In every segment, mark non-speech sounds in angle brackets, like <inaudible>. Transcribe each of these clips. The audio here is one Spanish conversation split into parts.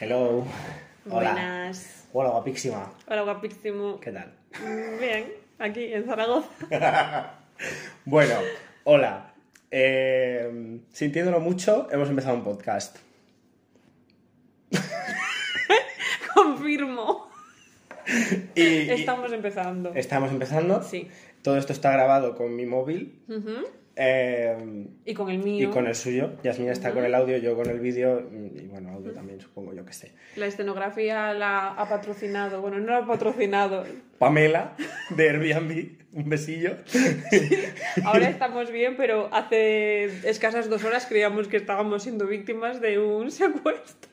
Hello. Hola. Buenas. Hola, guapísima. Hola, guapísimo. ¿Qué tal? Mm, Bien, aquí en Zaragoza. <laughs> Bueno, hola. Eh, sintiéndolo mucho, hemos empezado un podcast. <laughs> Confirmo. Y, y Estamos empezando. estamos empezando. Sí. Todo esto está grabado con mi móvil Ujú. Eh, Y con el mío. y con el suyo. Yasmina está con el audio, yo con el vídeo y bueno, audio también, supongo, yo que sé. La escenografía la ha patrocinado. Bueno, no la ha patrocinado. Pamela, de Airbnb, un besillo. Ahora estamos bien, pero hace escasas dos horas creíamos que estábamos siendo víctimas de un <laughs> secuestro.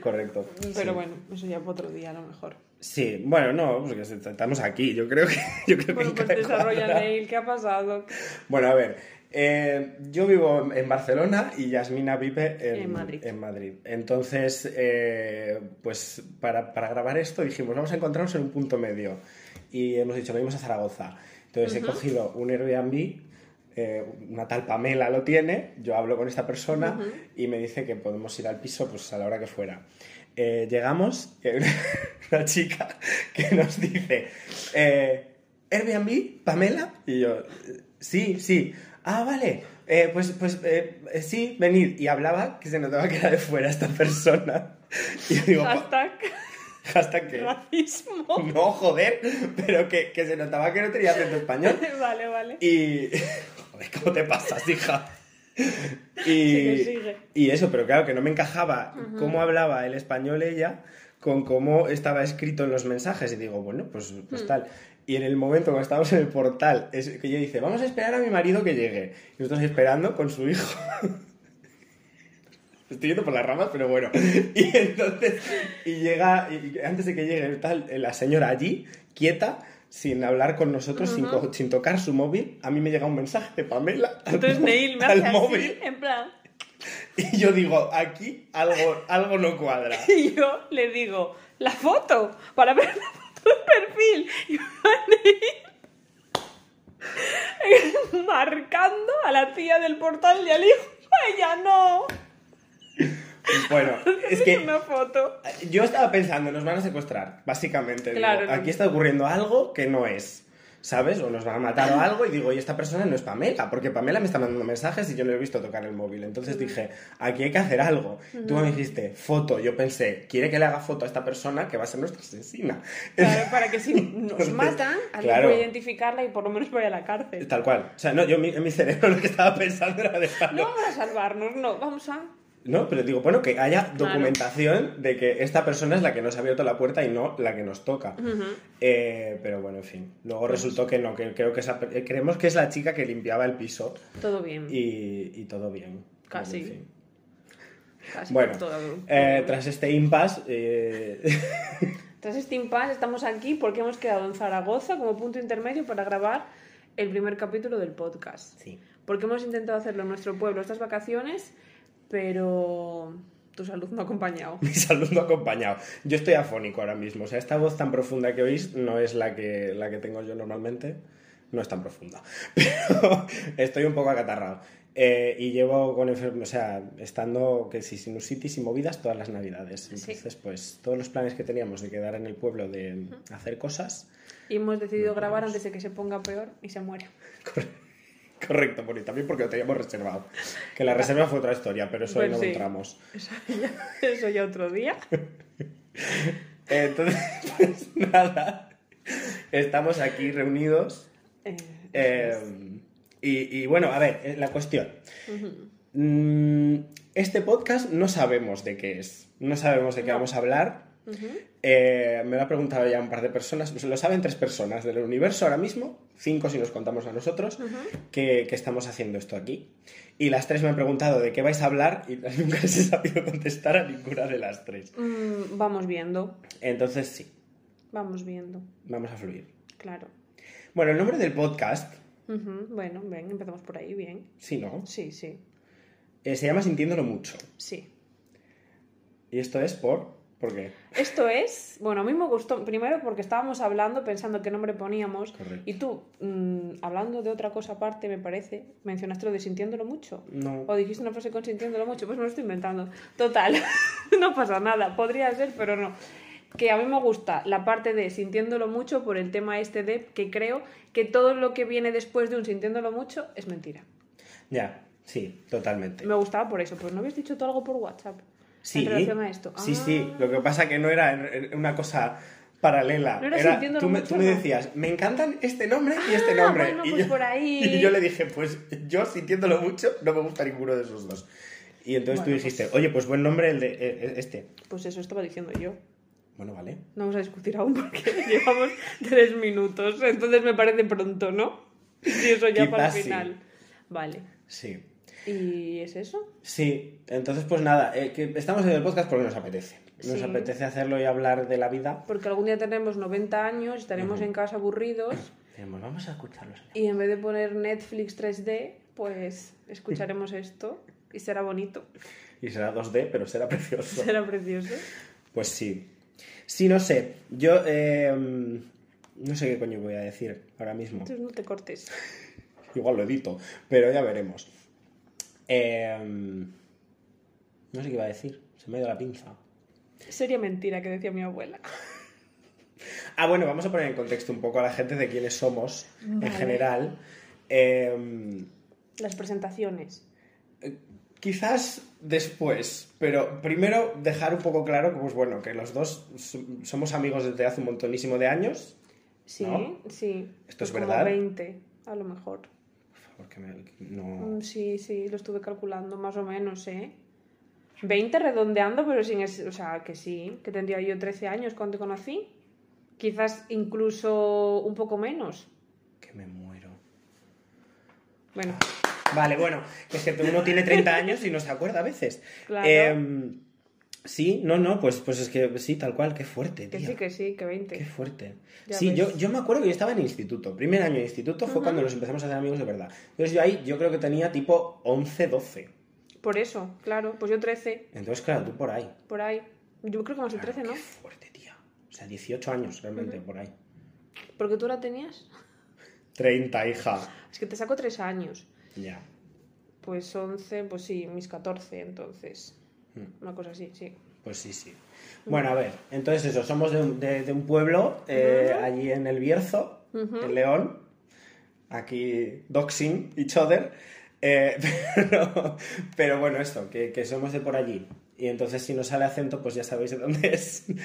Correcto. Pero sí. bueno, eso ya para otro día a lo mejor. Sí, bueno, no, porque estamos aquí, yo creo que... <laughs> Yo creo Bueno, que pues desarrolla. Neil, ¿qué ha pasado? Bueno, a ver, eh, yo vivo en Barcelona y Yasmina vive en, En Madrid. en Madrid. Entonces, eh, pues para, para grabar esto dijimos, vamos a encontrarnos en un punto medio. Y hemos dicho, venimos a Zaragoza. Entonces he cogido un Airbnb, eh, una tal Pamela lo tiene, yo hablo con esta persona y me dice que podemos ir al piso pues a la hora que fuera. Eh, llegamos, <laughs> hay una, chica que nos dice, eh, Airbnb, Pamela, y yo, "Eh, sí, sí, ah, vale, eh, pues, pues eh, eh, sí, venid. Y hablaba que se notaba que era de fuera esta persona. <laughs> Y yo digo, Hashtag hasta que... racismo. <laughs> No, joder, pero que, que se notaba que no tenía acento español. Vale, vale. Y... Joder, ¿cómo te pasas, hija? <laughs> Y, Sigue, sigue. y eso, pero claro, que no me encajaba cómo hablaba el español ella con cómo estaba escrito en los mensajes. Y digo, bueno, pues, pues tal. Y en el momento que estábamos en el portal, es que ella dice, vamos a esperar a mi marido que llegue. Y nosotros esperando con su hijo. <laughs> Estoy yendo por las ramas, pero bueno. <laughs> Y entonces, y llega, y antes de que llegue tal, la señora allí, quieta, sin hablar con nosotros, sin, sin tocar su móvil, a mí me llega un mensaje de Pamela al, Entonces Neil me al hace así, móvil. en plan... Y yo digo, aquí algo, algo no cuadra. <laughs> Y yo le digo, la foto, para ver la foto de perfil. Y Neil <laughs> marcando a la tía del portal y al hijo. Ella no. Bueno, es <laughs> que una foto. yo estaba pensando, nos van a secuestrar, básicamente. Digo, Claro, no. aquí está ocurriendo algo que no es. ¿Sabes? O nos van a matar o algo y digo, y esta persona no es Pamela, porque Pamela me está mandando mensajes y yo no he visto tocar el móvil. Entonces dije, aquí hay que hacer algo. Tú me dijiste, foto. Yo pensé, quiere que le haga foto a esta persona que va a ser nuestra asesina. Claro, para que si <laughs> nos matan, alguien Claro. pueda identificarla y por lo menos vaya a la cárcel. Tal cual. O sea, no, yo en mi cerebro lo que estaba pensando era dejarlo. No vamos a salvarnos, no, vamos a... No, pero digo, bueno, que haya Claro. documentación de que esta persona es la que nos ha abierto la puerta y no la que nos toca. Eh, pero bueno, en fin. Luego resultó que no, que creo que esa, creemos que es la chica que limpiaba el piso Todo bien. y, y todo bien. Casi. En fin. Casi Bueno, todo- eh, tras este impasse, eh, <laughs> Tras este impasse estamos aquí porque hemos quedado en Zaragoza como punto intermedio para grabar el primer capítulo del podcast. sí. Porque hemos intentado hacerlo en nuestro pueblo estas vacaciones, pero tu salud no ha acompañado. <laughs> mi salud no ha acompañado. Yo estoy afónico ahora mismo. O sea, esta voz tan profunda que oís no es la que, la que tengo yo normalmente. No es tan profunda. <laughs> Pero estoy un poco acatarrado. Eh, y llevo con enfermedad, o sea, estando que si sinusitis y movidas todas las navidades. Entonces, pues todos los planes que teníamos de quedar en el pueblo de hacer cosas. Y hemos decidido grabar antes de que se ponga peor y se muere. <laughs> Correcto, Poli, también porque lo teníamos reservado. Que la reserva fue otra historia, pero eso Pues no sí. entramos. Eso <laughs> ya, eso ya otro día. <laughs> Entonces, pues nada. Estamos aquí reunidos Eh, Eh, y, y bueno, a ver, eh, la cuestión. Mm, este podcast no sabemos de qué es. No sabemos de qué No. vamos a hablar. Eh, me lo ha preguntado ya un par de personas. Pues lo saben tres personas del universo ahora mismo. Cinco si nos contamos a nosotros. que, que estamos haciendo esto aquí. Y las tres me han preguntado de qué vais a hablar y <laughs> nunca les he sabido contestar a ninguna de las tres. mm, vamos viendo, Entonces sí, vamos viendo, vamos a fluir. claro. Bueno, el nombre del podcast, Bueno, ven, empezamos por ahí, bien. sí, ¿no? Sí, sí, Eh, se llama Sintiéndolo mucho. sí. Y esto es por ¿Por qué? Esto es, bueno, a mí me gustó, primero porque estábamos hablando, pensando qué nombre poníamos, Correcto. y tú, mm, hablando de otra cosa aparte, me parece, mencionaste lo de sintiéndolo mucho. No. O dijiste una frase con sintiéndolo mucho, pues me lo estoy inventando. Total, <laughs> no pasa nada, podría ser, pero no. Que a mí me gusta la parte de sintiéndolo mucho por el tema este de que creo que todo lo que viene después de un sintiéndolo mucho es mentira. Ya, sí, totalmente. Me gustaba por eso, pues no habías dicho tú algo por WhatsApp Sí, en relación a esto. sí, Ah. sí. Lo que pasa que no era una cosa paralela. No era sintiéndolo tú, me, tú me decías, me encantan este nombre y este Ah, nombre. bueno, y, pues yo, por ahí. <laughs> y yo le dije, pues yo sintiéndolo mucho, no me gusta ninguno de esos dos. Y entonces tú Bueno, dijiste, oye, pues buen nombre el de eh, este. Pues eso estaba diciendo yo. Bueno, vale. No vamos a discutir aún porque <laughs> llevamos tres minutos, entonces me parece pronto, ¿no? <laughs> Y eso ya para el Quizás sí. final. Vale. Sí. ¿Y es eso? Sí, entonces pues nada, eh, que estamos en el podcast porque nos apetece. Nos Sí. apetece hacerlo y hablar de la vida. Porque algún día tenemos 90 años, estaremos en casa aburridos vamos a escucharlos. y en vez de poner Netflix 3D, pues escucharemos <laughs> esto y será bonito, Y será 2D, pero será precioso. será precioso. Pues sí. Sí, no sé. Yo eh, no sé qué coño voy a decir ahora mismo. Entonces no te cortes. <laughs> Igual lo edito, pero ya veremos. Eh, no sé qué iba a decir. Se me ha ido la pinza. Sería mentira que decía mi abuela. <laughs> Ah, bueno, vamos a poner en contexto un poco a la gente de quiénes somos en general. Eh, Las presentaciones. Quizás después, pero primero dejar un poco claro que, pues bueno, que los dos so- somos amigos desde hace un montonísimo de años. Sí, ¿No? sí. ¿Esto es Como verdad? 20, a lo mejor. Porque me- no... Mm, Sí, sí, lo estuve calculando más o menos, ¿eh? 20 redondeando, pero sin... es- O sea, que sí, que tendría yo 13 años cuando te conocí. Quizás incluso un poco menos. Que me muero. Bueno, Vale, bueno, es que uno tiene 30 años y no se acuerda a veces. Claro. Em, sí, no, no, pues, pues es que sí, tal cual, qué fuerte, que tía. sí, que sí, que 20. Qué fuerte. Ya sí, ves. yo, yo me acuerdo que yo estaba en instituto. Primer año de instituto fue cuando nos empezamos a hacer amigos de verdad. Entonces yo ahí, yo creo que tenía tipo 11, 12. Por eso, claro, pues yo 13, Entonces, claro, tú por ahí. por ahí. Yo creo que más de 13, ¿no? Qué fuerte, tía. O sea, 18 años realmente, por ahí. Porque tú la tenías. 30, hija. Es que te saco 3 años. Ya. Pues 11, pues sí, mis 14, entonces. Una cosa así, sí. Pues sí, sí. Bueno, a ver, entonces eso, somos de un, de- de un pueblo eh, allí en el Bierzo, en León. Aquí, doxing each other. Eh, <laughs> pero, pero bueno, esto, que, que somos de por allí. Y entonces si no sale acento, pues ya sabéis de dónde es. <laughs>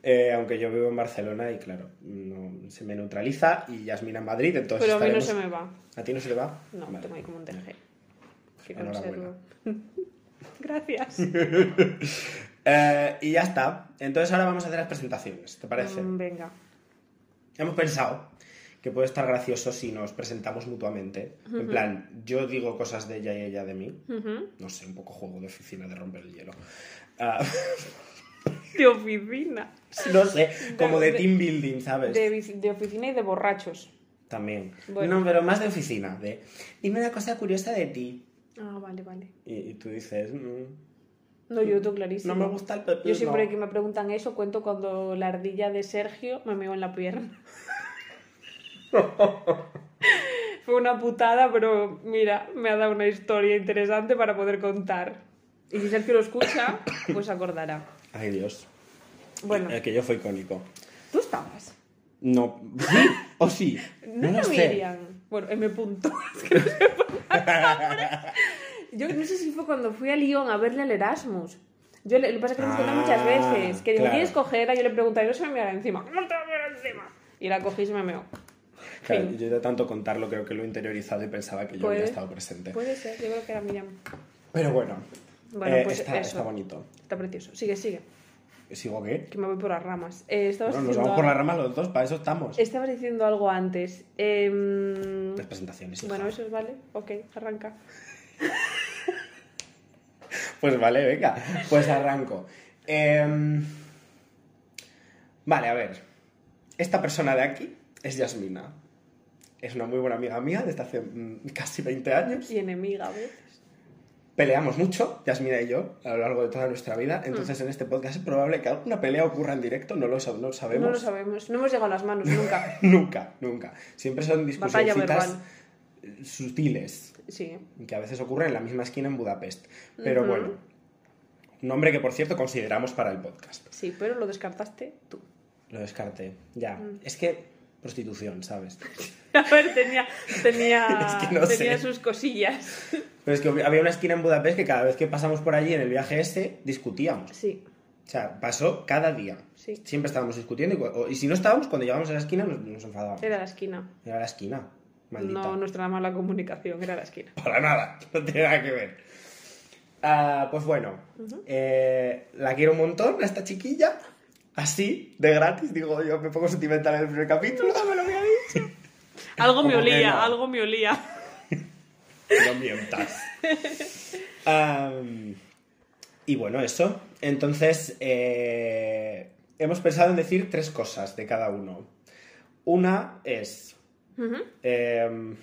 Eh, aunque yo vivo en Barcelona y claro, no, se me neutraliza y Yasmina en Madrid, entonces Pero a mí no se me va. ¿A ti no se le va? No, Vale. tengo ahí como un TG. Enhorabuena. conservo. <laughs> Gracias. <laughs> Eh, y ya está. Entonces ahora vamos a hacer las presentaciones, ¿te parece? Mm, Venga. Hemos pensado que puede estar gracioso si nos presentamos mutuamente. En plan, yo digo cosas de ella y ella de mí. No sé, un poco juego de oficina de romper el hielo. Ah, <laughs> De oficina. no sé, como de de- team building, ¿sabes? De, oficina y de borrachos. También. Bueno. No, pero más de oficina. De, dime una cosa curiosa de ti. Ah, vale, vale. Y, y tú dices, "Mm, No, yo tú clarísimo. no me gusta el pepino. Yo siempre que me preguntan eso cuento cuando la ardilla de Sergio me meó en la pierna. <laughs> Fue una putada, pero mira, me ha dado una historia interesante para poder contar. Y si Sergio lo escucha, <coughs> pues acordará. Ay, Dios. Bueno, Eh, que yo fue icónico. tú estabas. No, ¿sí? <laughs> ¿O sí? No, lo sé. Miriam. Bueno, M. Punto. <laughs> Es que no sé por nombres. Yo no sé si fue cuando fui a Lyon a verle al Erasmus. Yo le, lo que pasa es que lo hemos contado muchas Ah, veces. Que claro. ¿quieres cogerla? Yo le pregunté, y no se me meara encima. ¿Cómo te a encima? Y la cogí y se me meó. Claro, yo de tanto contarlo creo que lo he interiorizado y pensaba que yo Puede. había estado presente. Puede ser, yo creo que era Miriam. Pero bueno, Bueno, eh, pues está, eso. está bonito. Está precioso. Sigue, sigue. ¿Sigo qué? Que me voy por las ramas. Eh, estabas, Bueno, nos vamos por la algo- rama los dos, para eso estamos. estabas diciendo algo antes. Em, Las presentaciones. hija. bueno, eso es vale. Ok, arranca. Pues vale, venga, pues arranco. Em, Vale, a ver. Esta persona de aquí es Yasmina. Es una muy buena amiga mía desde hace mm, casi 20 años. Y enemiga a veces. peleamos mucho, Yasmina y yo, a lo largo de toda nuestra vida. Entonces, en este podcast es probable que alguna pelea ocurra en directo, no lo, no lo sabemos. No lo sabemos. No hemos llegado a las manos nunca. <laughs> nunca, nunca. Siempre son discusiones sutiles, Sí. que a veces ocurren en la misma esquina en Budapest. Pero Ujú. bueno, un nombre que por cierto consideramos para el podcast. Sí, pero lo descartaste tú. Lo descarté, ya. Mm. Es que prostitución, ¿sabes? <laughs> A ver, tenía, tenía, <laughs> Es que no tenía sé. sus cosillas. Pero es que había una esquina en Budapest que cada vez que pasamos por allí en el viaje ese, discutíamos. Sí. O sea, pasó cada día. Sí. Siempre estábamos discutiendo y si no estábamos, cuando llegábamos a la esquina nos, nos enfadábamos. Era la esquina. Era la esquina, maldita. No nuestra mala comunicación, era la esquina. <laughs> Para nada, no tiene nada que ver. Ah, pues bueno, eh, la quiero un montón, a esta chiquilla. Así, de gratis, digo yo, me pongo sentimental en el primer capítulo. No me lo había dicho. <laughs> Algo me olía, no. algo me olía. <laughs> No mientas. Y bueno, eso. Entonces, eh, hemos pensado en decir tres cosas de cada uno. Una es Em,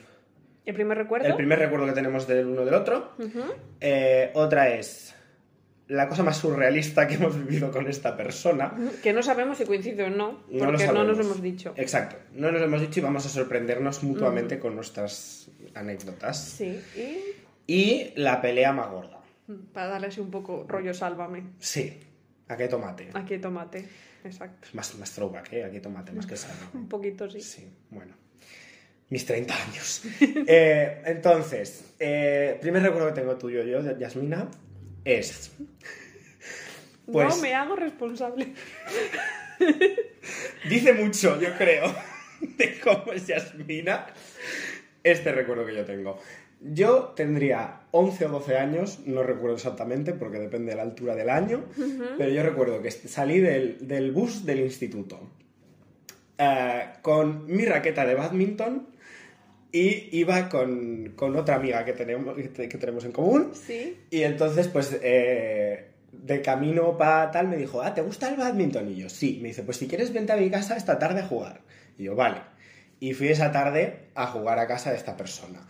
¿El primer recuerdo? el primer recuerdo que tenemos del uno del otro. Eh, otra es la cosa más surrealista que hemos vivido con esta persona. Que no sabemos si coincide o no, No lo porque no, nos sabemos. hemos dicho. Exacto. No nos hemos dicho y vamos a sorprendernos mutuamente con nuestras anécdotas. Sí, y Y la pelea más gorda. para darle así un poco rollo sálvame. Sí. ¿A qué tomate? Aquí tomate. Exacto. Más, más throwback, ¿eh? Aquí tomate, más que sal. Un poquito sí. Sí, bueno. Mis 30 años. <laughs> Eh, entonces, eh, primer recuerdo que tengo tuyo yo, de Yasmina, es... Pues No me hago responsable. <laughs> dice mucho, yo creo, <laughs> de cómo es Yasmina este recuerdo que yo tengo. Yo tendría 11 o 12 años, no recuerdo exactamente porque depende de la altura del año, pero yo recuerdo que salí del, del bus del instituto eh, con mi raqueta de badminton y iba con, con otra amiga que tenemos, que te- que tenemos en común. Sí. Y entonces, pues, eh, de camino para tal, me dijo, ah, ¿te gusta el badminton? Y yo, sí. Me dice, pues si quieres, vente a mi casa esta tarde a jugar. Y yo, vale. Y fui esa tarde a jugar a casa de esta persona.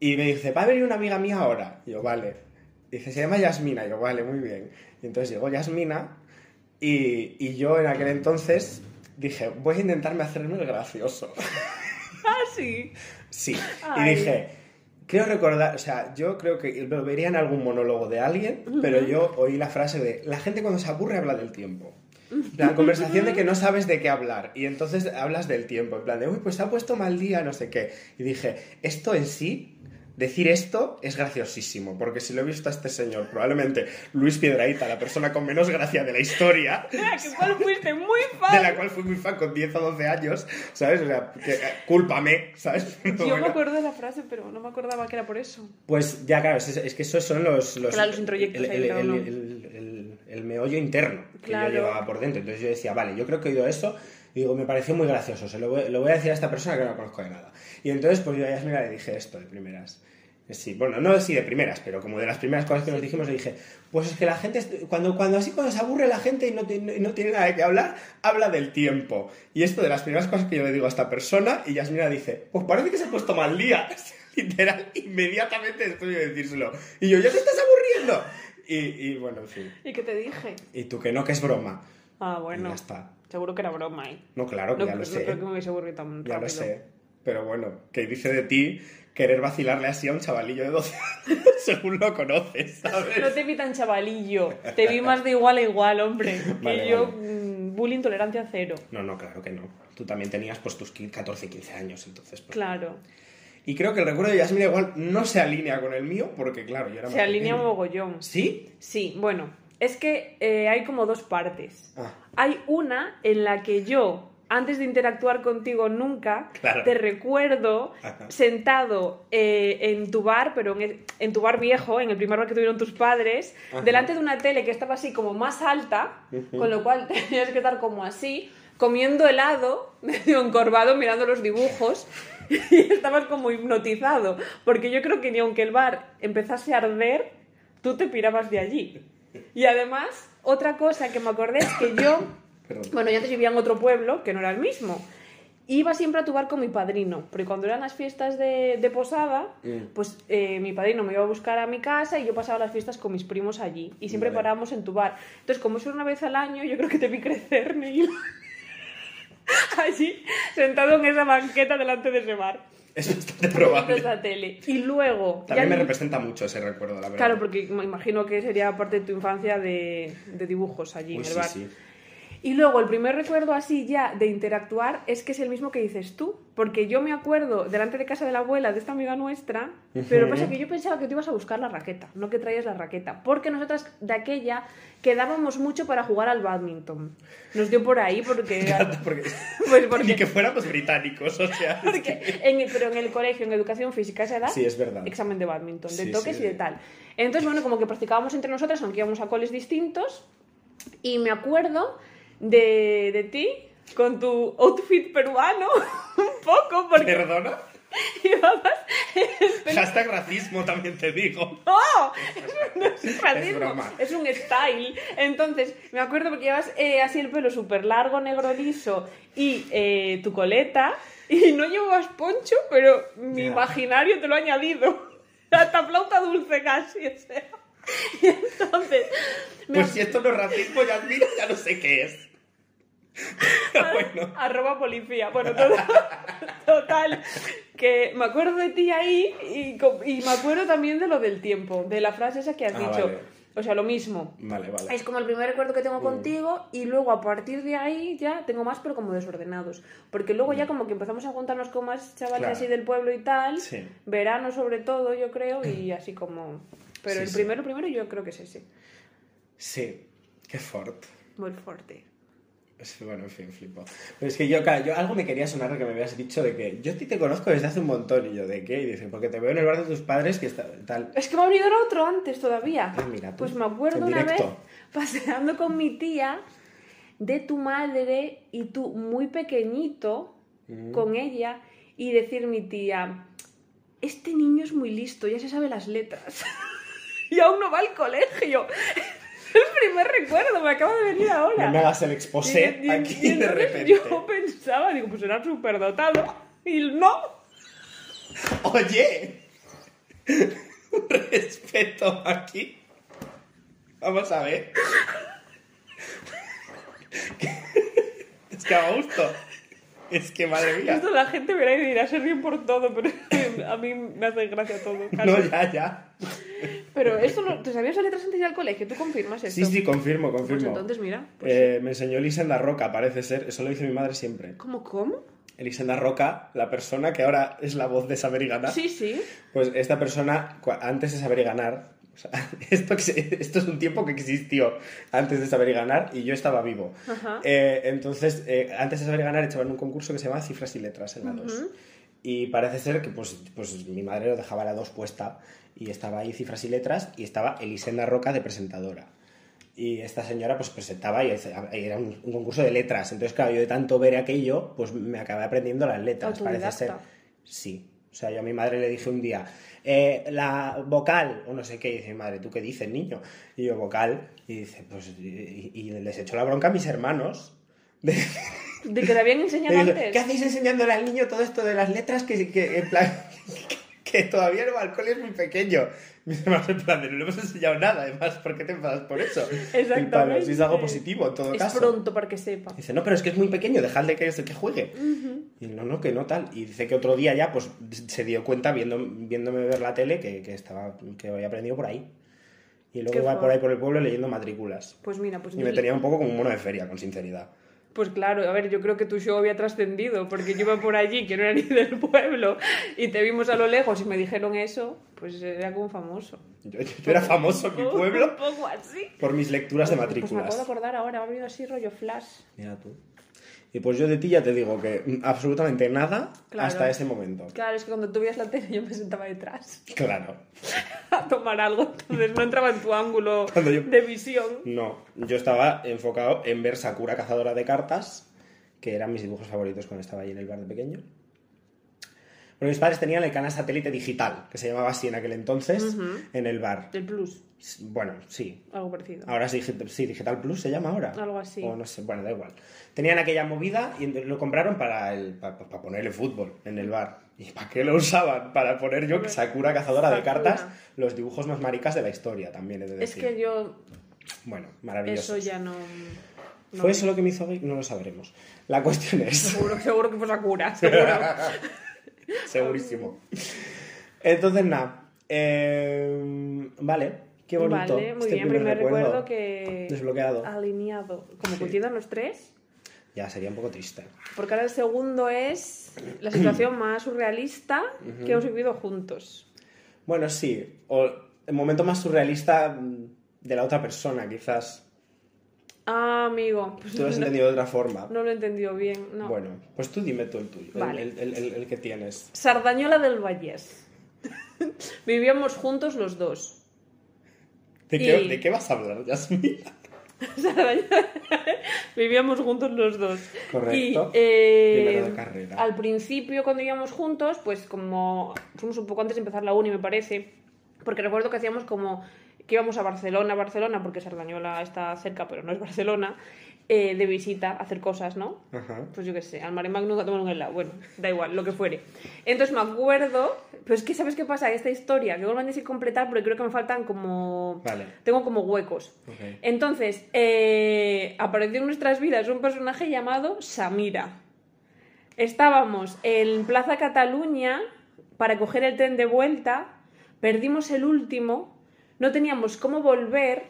Y me dice, va a venir una amiga mía ahora. Y yo, vale. Dice, se llama Yasmina. Y yo, vale, muy bien. Y entonces llegó Yasmina y, y yo en aquel entonces dije, voy a intentarme hacerme el gracioso. <laughs> Ah, sí. Sí. Ay. Y dije, creo recordar, o sea, yo creo que lo vería en algún monólogo de alguien, pero yo oí la frase de, la gente cuando se aburre habla del tiempo. La conversación de que no sabes de qué hablar y entonces hablas del tiempo, en plan de, uy, pues se ha puesto mal día, no sé qué. Y dije, esto en sí, decir esto es graciosísimo, porque si lo he visto a este señor, probablemente Luis Piedraíta, la persona con menos gracia de la historia, <laughs> Mira, que cual fuiste muy de fan. la cual fui muy fan con 10 o 12 años, ¿sabes? O sea, que, eh, cúlpame, ¿sabes? Pero <laughs> Yo me bueno. acuerdo de la frase, pero no me acordaba que era por eso. Pues ya, claro, es, es que esos son los... los Claro, los introyectos el, ahí, el, el. El- meollo interno que Claro. yo llevaba por dentro. Entonces yo decía, vale, yo creo que he oído eso y digo, me pareció muy gracioso, se lo voy, lo voy a decir a esta persona que no la conozco de nada. Y entonces pues yo a Yasmina le dije esto de primeras. Sí, bueno, no así de primeras, pero como de las primeras cosas que nos dijimos, le dije, pues es que la gente, cuando, cuando así cuando se aburre la gente y no, no tiene nada de qué hablar, habla del tiempo. Y esto de las primeras cosas que yo le digo a esta persona, y Yasmina dice, pues parece que se ha puesto mal día. <laughs> Literal, inmediatamente después de decírselo. Y yo, ¿ya te estás aburriendo? Y, y bueno, en fin. ¿Y qué te dije? Y tú que no, que es broma. Ah, Y bueno. ya está. Seguro que era broma, ¿eh? No, claro, que No, ya no lo sé. creo que me hubiese aburrido tan Ya lo rápido. sé. Pero bueno, que dice de ti querer vacilarle así a un chavalillo de 12 años <laughs> según lo conoces, ¿sabes? No te vi tan chavalillo. Te vi más de igual a igual, hombre. <laughs> Que Vale, yo, vale. mm, bullying, tolerancia cero. No, no, claro que no. Tú también tenías pues tus 14, 15 años, entonces. pues- Claro. Y creo que el recuerdo de Yasmina igual no se alinea con el mío, porque claro, yo era más Se alinea pequeño. mogollón. ¿Sí? Sí, bueno. Es que eh, hay como dos partes. Ah, Hay una en la que yo, antes de interactuar contigo nunca, Claro. te recuerdo Ajá. sentado eh, en tu bar, pero en, el- en tu bar viejo, en el primer bar que tuvieron tus padres, Ajá. delante de una tele que estaba así como más alta, con lo cual <laughs> tenías que estar como así, comiendo helado, <laughs> medio encorvado, mirando los dibujos. <laughs> Y estabas como hipnotizado, porque yo creo que ni aunque el bar empezase a arder, tú te pirabas de allí. Y además, otra cosa que me acordé es que <coughs> yo, perdón. bueno, yo antes vivía en otro pueblo, que no era el mismo, iba siempre a tu bar con mi padrino, porque cuando eran las fiestas de, de posada, Mm. pues eh, mi padrino me iba a buscar a mi casa y yo pasaba las fiestas con mis primos allí. Y siempre Vale. parábamos en tu bar. Entonces, como es una vez al año, yo creo que te vi crecer, Neil. <laughs> <laughs> allí, sentado en esa banqueta delante de ese bar. Es bastante probable. esa tele. Y luego... También me ni- representa mucho ese recuerdo, la verdad. Claro, porque me imagino que sería parte de tu infancia de, de dibujos allí Uy, en el sí, bar. sí. Y luego el primer recuerdo así ya de interactuar es que es el mismo que dices tú, porque yo me acuerdo delante de casa de la abuela de esta amiga nuestra, pero pasa que yo pensaba que tú ibas a buscar la raqueta, no que traías la raqueta, porque nosotras de aquella quedábamos mucho para jugar al badminton. Nos dio por ahí porque... <laughs> Porque, <laughs> Pues porque- Ni que fuéramos británicos, o sea. porque que- en el- pero en el colegio, en educación física, esa edad, Sí, es verdad. examen de badminton, de Sí, toques sí. y de tal. Entonces, bueno, como que practicábamos entre nosotras, aunque íbamos a coles distintos, y me acuerdo de, de ti con tu outfit peruano, <laughs> un poco, porque ¿Perdona? <laughs> llevabas el. Hashtag racismo, también te digo. ¡No! <laughs> No es racismo, es un style. Entonces, me acuerdo porque llevas eh, así el pelo súper largo, negro liso y eh, tu coleta. Y no llevabas poncho, pero mi imaginario te lo ha añadido. Hasta flauta dulce casi, o sea. Y entonces, me Pues si esto no es racismo, ya mira, ya no sé qué es. <laughs> bueno. Arroba policía. Bueno, total, <laughs> total, Que me acuerdo de ti ahí y, me acuerdo también de lo del tiempo, de la frase esa que has Ah, dicho. vale. O sea, lo mismo. Vale, vale. Es como el primer recuerdo que Mm. tengo contigo y luego a partir de ahí ya tengo más pero como desordenados. Porque luego ya como que empezamos a juntarnos con más chavales Mm. Claro. así del pueblo y tal. Sí. Verano sobre todo yo creo y así como... Pero Sí, el sí. primero, primero yo creo que es ese. Sí, qué fort. Muy fuerte. Es- <laughs> Bueno, en fin, flipo. Pero es que yo, claro, yo algo me quería sonar que me habías dicho de que yo a ti te conozco desde hace un montón. Y yo, ¿de qué? Y dice, porque te veo en el bar de tus padres que está tal. Es que me ha venido otro antes todavía. Ah, mira tú. Pues me acuerdo una vez <laughs> paseando con mi tía de tu madre y tú muy pequeñito Mm. con ella y decir mi tía, este niño es muy listo, ya se sabe las letras <laughs> y aún no va al colegio. Es el primer recuerdo, me acaba de venir ahora. No me hagas el exposé Y- aquí y de repente. Yo pensaba, digo, pues era súper dotado. Y no, Oye, <laughs> respeto aquí. Vamos a ver. <laughs> Es que a gusto. Es que madre mía. Esto la gente verá y dirá, se ríen por todo, pero <laughs> a mí me hace gracia todo. No, ya, ya. Pero esto no, ¿te sabías las letras antes de ir al colegio? ¿Tú confirmas esto? Sí, sí, confirmo, Pues confirmo. entonces, mira. Pues, Eh, me enseñó Elisenda Roca, parece ser. Eso lo dice mi madre siempre. ¿Cómo, cómo? Elisenda Roca, la persona que ahora es la voz de Saber y Ganar. Sí, sí. Pues esta persona, antes de saber y ganar, o sea, <laughs> esto, esto es un tiempo que existió antes de saber y ganar y yo estaba vivo. Ajá. Eh, entonces, eh, antes de saber y ganar echaban un concurso que se llama Cifras y Letras en la 2. Y parece ser que pues, pues mi madre lo dejaba la 2 puesta y estaba ahí Cifras y Letras y estaba Elisenda Roca de presentadora. Y esta señora pues presentaba y era un, un concurso de letras. Entonces, claro, yo de tanto ver aquello, pues me acabé aprendiendo las letras. Parece ser. Sí. O sea, yo a mi madre le dije un día, eh, la vocal, o no sé qué, y dice, madre, ¿tú qué dices, niño? Y yo, vocal, y dice, pues, y, y les echó la bronca a mis hermanos. <laughs> De, De que te habían enseñado <laughs> antes. ¿Qué hacéis enseñándole al niño todo esto de las letras que, que en plan, <laughs> que todavía el balcón es muy pequeño? Mis hermanos, en plan, de, no le hemos enseñado nada, además, ¿por qué te enfadas por eso? Exactamente. En plan, si es algo positivo, en todo Es caso. pronto para que sepa. Dice, no, pero es que es muy pequeño, dejadle que, que juegue. Y él, no, no, que no tal. Y dice que otro día ya, pues, se dio cuenta, viendo, viéndome ver la tele, que, que estaba, que había aprendido por ahí. Y luego iba por ahí por el pueblo leyendo matrículas. Pues mira, pues Y me tenía un poco como un mono de feria, con sinceridad. Pues claro, a ver, yo creo que tu show había trascendido, porque yo iba por allí, que no era ni del pueblo, y te vimos a lo lejos y me dijeron eso, pues era como famoso. Yo, yo era famoso en mi Un pueblo poco así. por mis lecturas de Pues me matrículas. acordar ahora, me ha venido así rollo flash. Mira tú. Y pues yo de ti ya te digo que absolutamente nada Claro. hasta ese momento. Claro, es que cuando tú veías la tele yo me sentaba detrás Claro. <laughs> a tomar algo, entonces no entraba en tu ángulo yo- de visión. No, yo estaba enfocado en ver Sakura cazadora de cartas, que eran mis dibujos favoritos cuando estaba ahí en el bar de pequeño. Bueno, mis padres tenían el canal satélite digital, que se llamaba así en aquel entonces, en el bar. Del Plus, Bueno, sí. algo parecido. Ahora es Digi- sí, Digital Plus se llama ahora. Algo así. O no sé, bueno, da igual. Tenían aquella movida y lo compraron para, el, para, ponerle fútbol en el bar. ¿Y para qué lo usaban? Para poner yo, que Sakura cazadora de Sakura. cartas, los dibujos más maricas de la historia, también he de Es decir. que yo Bueno, maravilloso. eso ya no... no ¿Fue me- eso lo que me hizo? No lo sabremos. La cuestión es... Seguro, seguro que fue Sakura, <laughs> seguro. <laughs> Segurísimo. Entonces, nada. eh, vale, qué bonito. Vale, muy este bien. Primer recuerdo, recuerdo que... Desbloqueado. Alineado. Como Sí. coincidan los tres. Ya, sería un poco triste. Porque ahora el segundo es la situación <clears throat> más surrealista que hemos vivido juntos. Bueno, sí. O el momento más surrealista de la otra persona, quizás. Ah, amigo. Pues Tú lo has no, entendido de otra forma. no lo he entendido bien. No. Bueno, pues tú dime tú el tuyo, el- Vale. el, el- el- el que tienes. Sardañola del Vallés. <laughs> Vivíamos juntos los dos. ¿De qué, Y- ¿de qué vas a hablar, Yasmina? <laughs> Sardañola- <laughs> Vivíamos juntos los dos. Correcto. Y, eh, de carrera. Al principio, cuando íbamos juntos, pues como fuimos un poco antes de empezar la uni, me parece, porque recuerdo que hacíamos como que íbamos a Barcelona, Barcelona, porque Sardañola está cerca, pero no es Barcelona, eh, de visita, a hacer cosas, ¿no? Ajá. Pues yo qué sé, al Mare Magnum a tomar un helado, bueno, da igual, lo que fuere. Entonces me acuerdo, pero es que ¿sabes qué pasa? Esta historia, que igual me que completar porque creo que me faltan como... Vale. Tengo como huecos. Entonces, eh, apareció en nuestras vidas un personaje llamado Samira. Estábamos en Plaza Cataluña para coger el tren de vuelta, perdimos el último, no teníamos cómo volver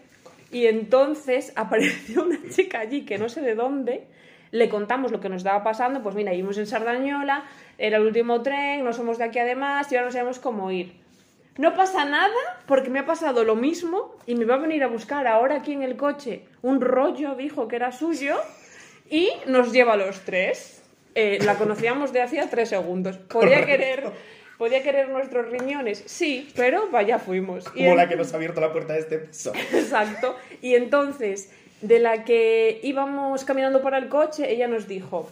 y entonces <laughs> apareció una chica allí que no sé de dónde, le contamos lo que nos estaba pasando, pues mira, vivimos en Sardañola, era el último tren, no somos de aquí además y ahora no sabemos cómo ir. No pasa nada porque me ha pasado lo mismo y me va a venir a buscar ahora aquí en el coche un rollo, dijo que era suyo, y nos lleva a los tres. Eh, la conocíamos de hacía tres segundos. Podía querer, podía querer nuestros riñones, sí, pero vaya fuimos. Y Como en- la que nos ha abierto la puerta de este piso. <laughs> Exacto. Y entonces, de la que íbamos caminando para el coche, ella nos dijo,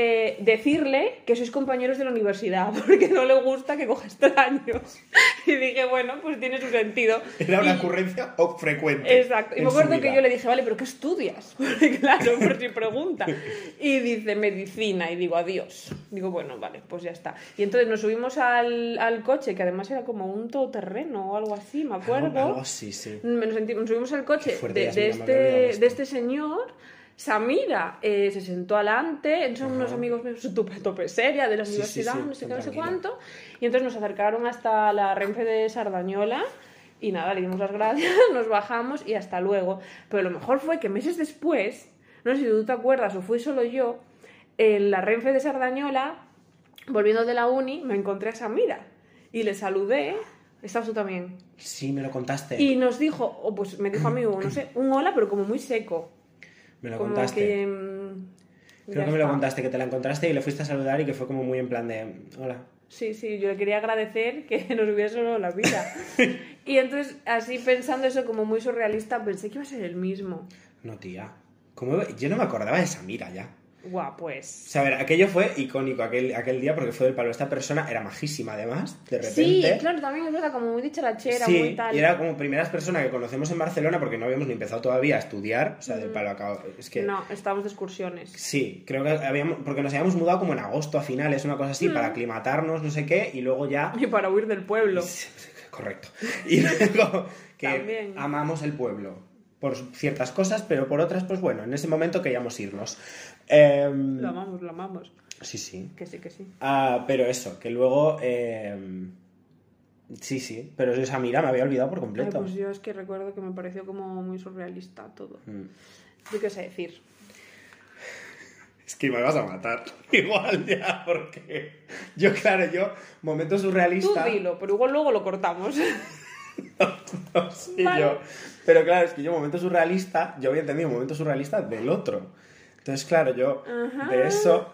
eh, decirle que sois compañeros de la universidad, <laughs> porque no le gusta que coja extraños. Y dije, bueno, pues tiene su sentido. Era una Y- ocurrencia frecuente. Exacto. Y me acuerdo que yo le dije, vale, pero ¿qué estudias? <laughs> Porque claro, por si pregunta. Y dice, medicina. Y digo, adiós. Digo, bueno, vale, pues ya está. Y entonces nos subimos al, al coche, que además era como un todoterreno o algo así, me acuerdo. Algo, algo así, sí. Nos, nos subimos al coche fuerte, de, de este, de este señor. Samira eh, se sentó adelante, son unos amigos míos tope, tope seria de la universidad, no sé qué, no sé cuánto. Y entonces nos acercaron hasta la Renfe de Sardañola y nada, le dimos las gracias, <laughs> nos bajamos y hasta luego. Pero lo mejor fue que meses después, no sé si tú te acuerdas o fui solo yo, en la Renfe de Sardañola, volviendo de la uni, me encontré a Samira y le saludé. Estabas tú también. Sí, me lo contaste. Y nos dijo, o pues me dijo a mí, no sé, un hola, pero como muy seco. Me lo como contaste. que. mm, Creo que me lo contaste, que te la encontraste y le fuiste a saludar y que fue como muy en plan de... Hola. Sí, sí, yo le quería agradecer que <laughs> nos hubiera salvado la vida. <laughs> y entonces, así pensando eso como muy surrealista, pensé que iba a ser el mismo. No, tía. ¿Cómo... Yo no me acordaba de esa mira ya. Guau, pues. O sea, a ver, aquello fue icónico aquel, aquel día porque fue del palo. Esta persona era majísima, además, de repente. Sí, claro, también es verdad, como muy dicharachera, Sí, muy tal. y era como primeras personas que conocemos en Barcelona porque no habíamos ni empezado todavía a estudiar. O sea, del palo acabo. Es que. No, estábamos de excursiones. Sí, creo que habíamos. Porque nos habíamos mudado como en agosto a finales, una cosa así, Mm. para aclimatarnos, no sé qué, y luego ya. <laughs> Y para huir del pueblo. <laughs> Correcto. Y luego que También. amamos el pueblo por ciertas cosas, pero por otras, pues bueno, en ese momento queríamos irnos. Em, Lo amamos, lo amamos. sí, sí. Que sí, que sí. Ah, pero eso, que luego... em, sí, sí, pero esa mira me había olvidado por Ay, completo. pues yo es que recuerdo que me pareció como muy surrealista todo. Mm. Yo qué sé decir. Es que me vas a matar. <laughs> Igual ya, porque yo, claro, yo, momento Tú surrealista... dilo, pero igual luego lo cortamos. <laughs> No sé Vale. yo. Pero claro, es que yo, momento surrealista, yo había entendido momento surrealista del otro. Entonces, claro, yo Ajá. de eso...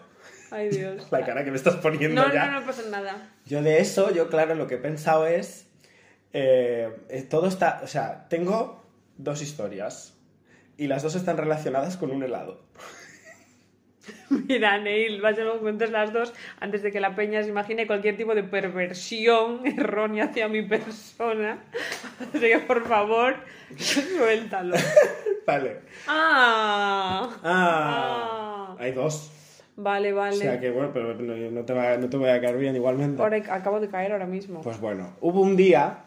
Ay, Dios. <laughs> La cara que me estás poniendo No, ya. no, no pasa nada. Yo de eso, yo claro, lo que he pensado es... eh, eh, todo está... O sea, tengo dos historias. Y las dos están relacionadas con un helado. <laughs> Mira, Neil, va a ser cuentes las dos antes de que la peña se imagine cualquier tipo de perversión <laughs> errónea hacia mi persona. <laughs> Así que, por favor, suéltalo. Vale. Ah. Ah, Ah. hay dos. Vale, vale. O sea que bueno, pero no, no te va, no te voy a caer bien igualmente. Ahora acabo de caer ahora mismo. Pues bueno, hubo un día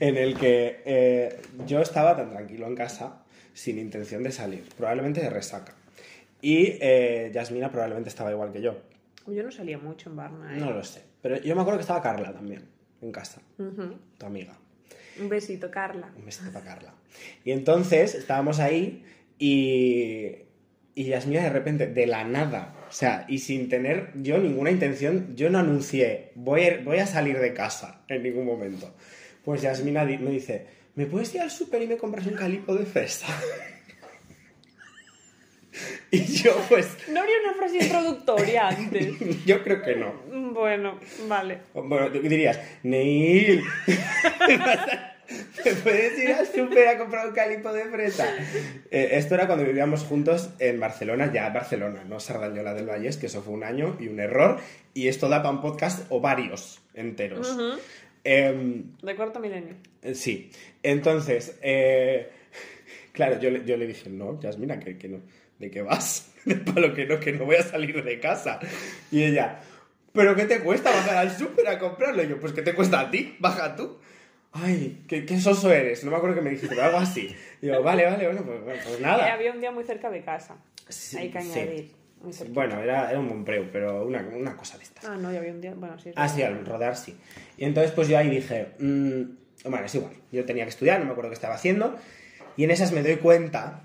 en el que eh, yo estaba tan tranquilo en casa, sin intención de salir, probablemente de resaca. Y eh, Yasmina probablemente estaba igual que yo. Yo no salía mucho en Barna, ¿eh? No lo sé. Pero yo me acuerdo que estaba Carla también, en casa, tu amiga. Un besito, Carla. Un besito para Carla. Y entonces estábamos ahí y, y Yasmina de repente, de la nada, o sea, y sin tener yo ninguna intención, yo no anuncié, voy a, voy a salir de casa en ningún momento. Pues Yasmina me dice, ¿me puedes ir al súper y me compras un calipo de fresa? <laughs> y yo pues, ¿No habría una frase introductoria antes? <laughs> yo creo que no. Bueno, vale. Bueno, tú dirías, Neil, <laughs> ¿me puedes ir al súper a comprar un calipo de fresa? Eh, esto era cuando vivíamos juntos en Barcelona, ya Barcelona, no Sardañola del Vallés, que eso fue un año y un error, y esto da para un podcast o varios enteros. Em, De cuarto milenio. eh, sí, entonces, eh, claro, yo, le- yo le dije, no, Yasmina, que, que no, ¿de qué vas? <laughs> Para lo que no, que no voy a salir de casa. Y ella, ¿pero qué te cuesta bajar al súper a comprarlo? Y yo, pues ¿qué te cuesta a ti? Baja tú. Ay, ¿qué, qué soso eres? No me acuerdo que me dijiste, pero algo así. Y yo, vale, vale, bueno, pues, bueno, pues nada. había un día muy cerca de casa. Sí, Hay que sí. añadir. Cerca. Bueno, era, era un buen preu, pero una, una cosa de estas. Ah, no, ya había un día. Bueno, sí. Ah, sí, al rodar sí. Y entonces pues yo ahí dije, mm, bueno, es igual, yo tenía que estudiar, no me acuerdo qué estaba haciendo, y en esas me doy cuenta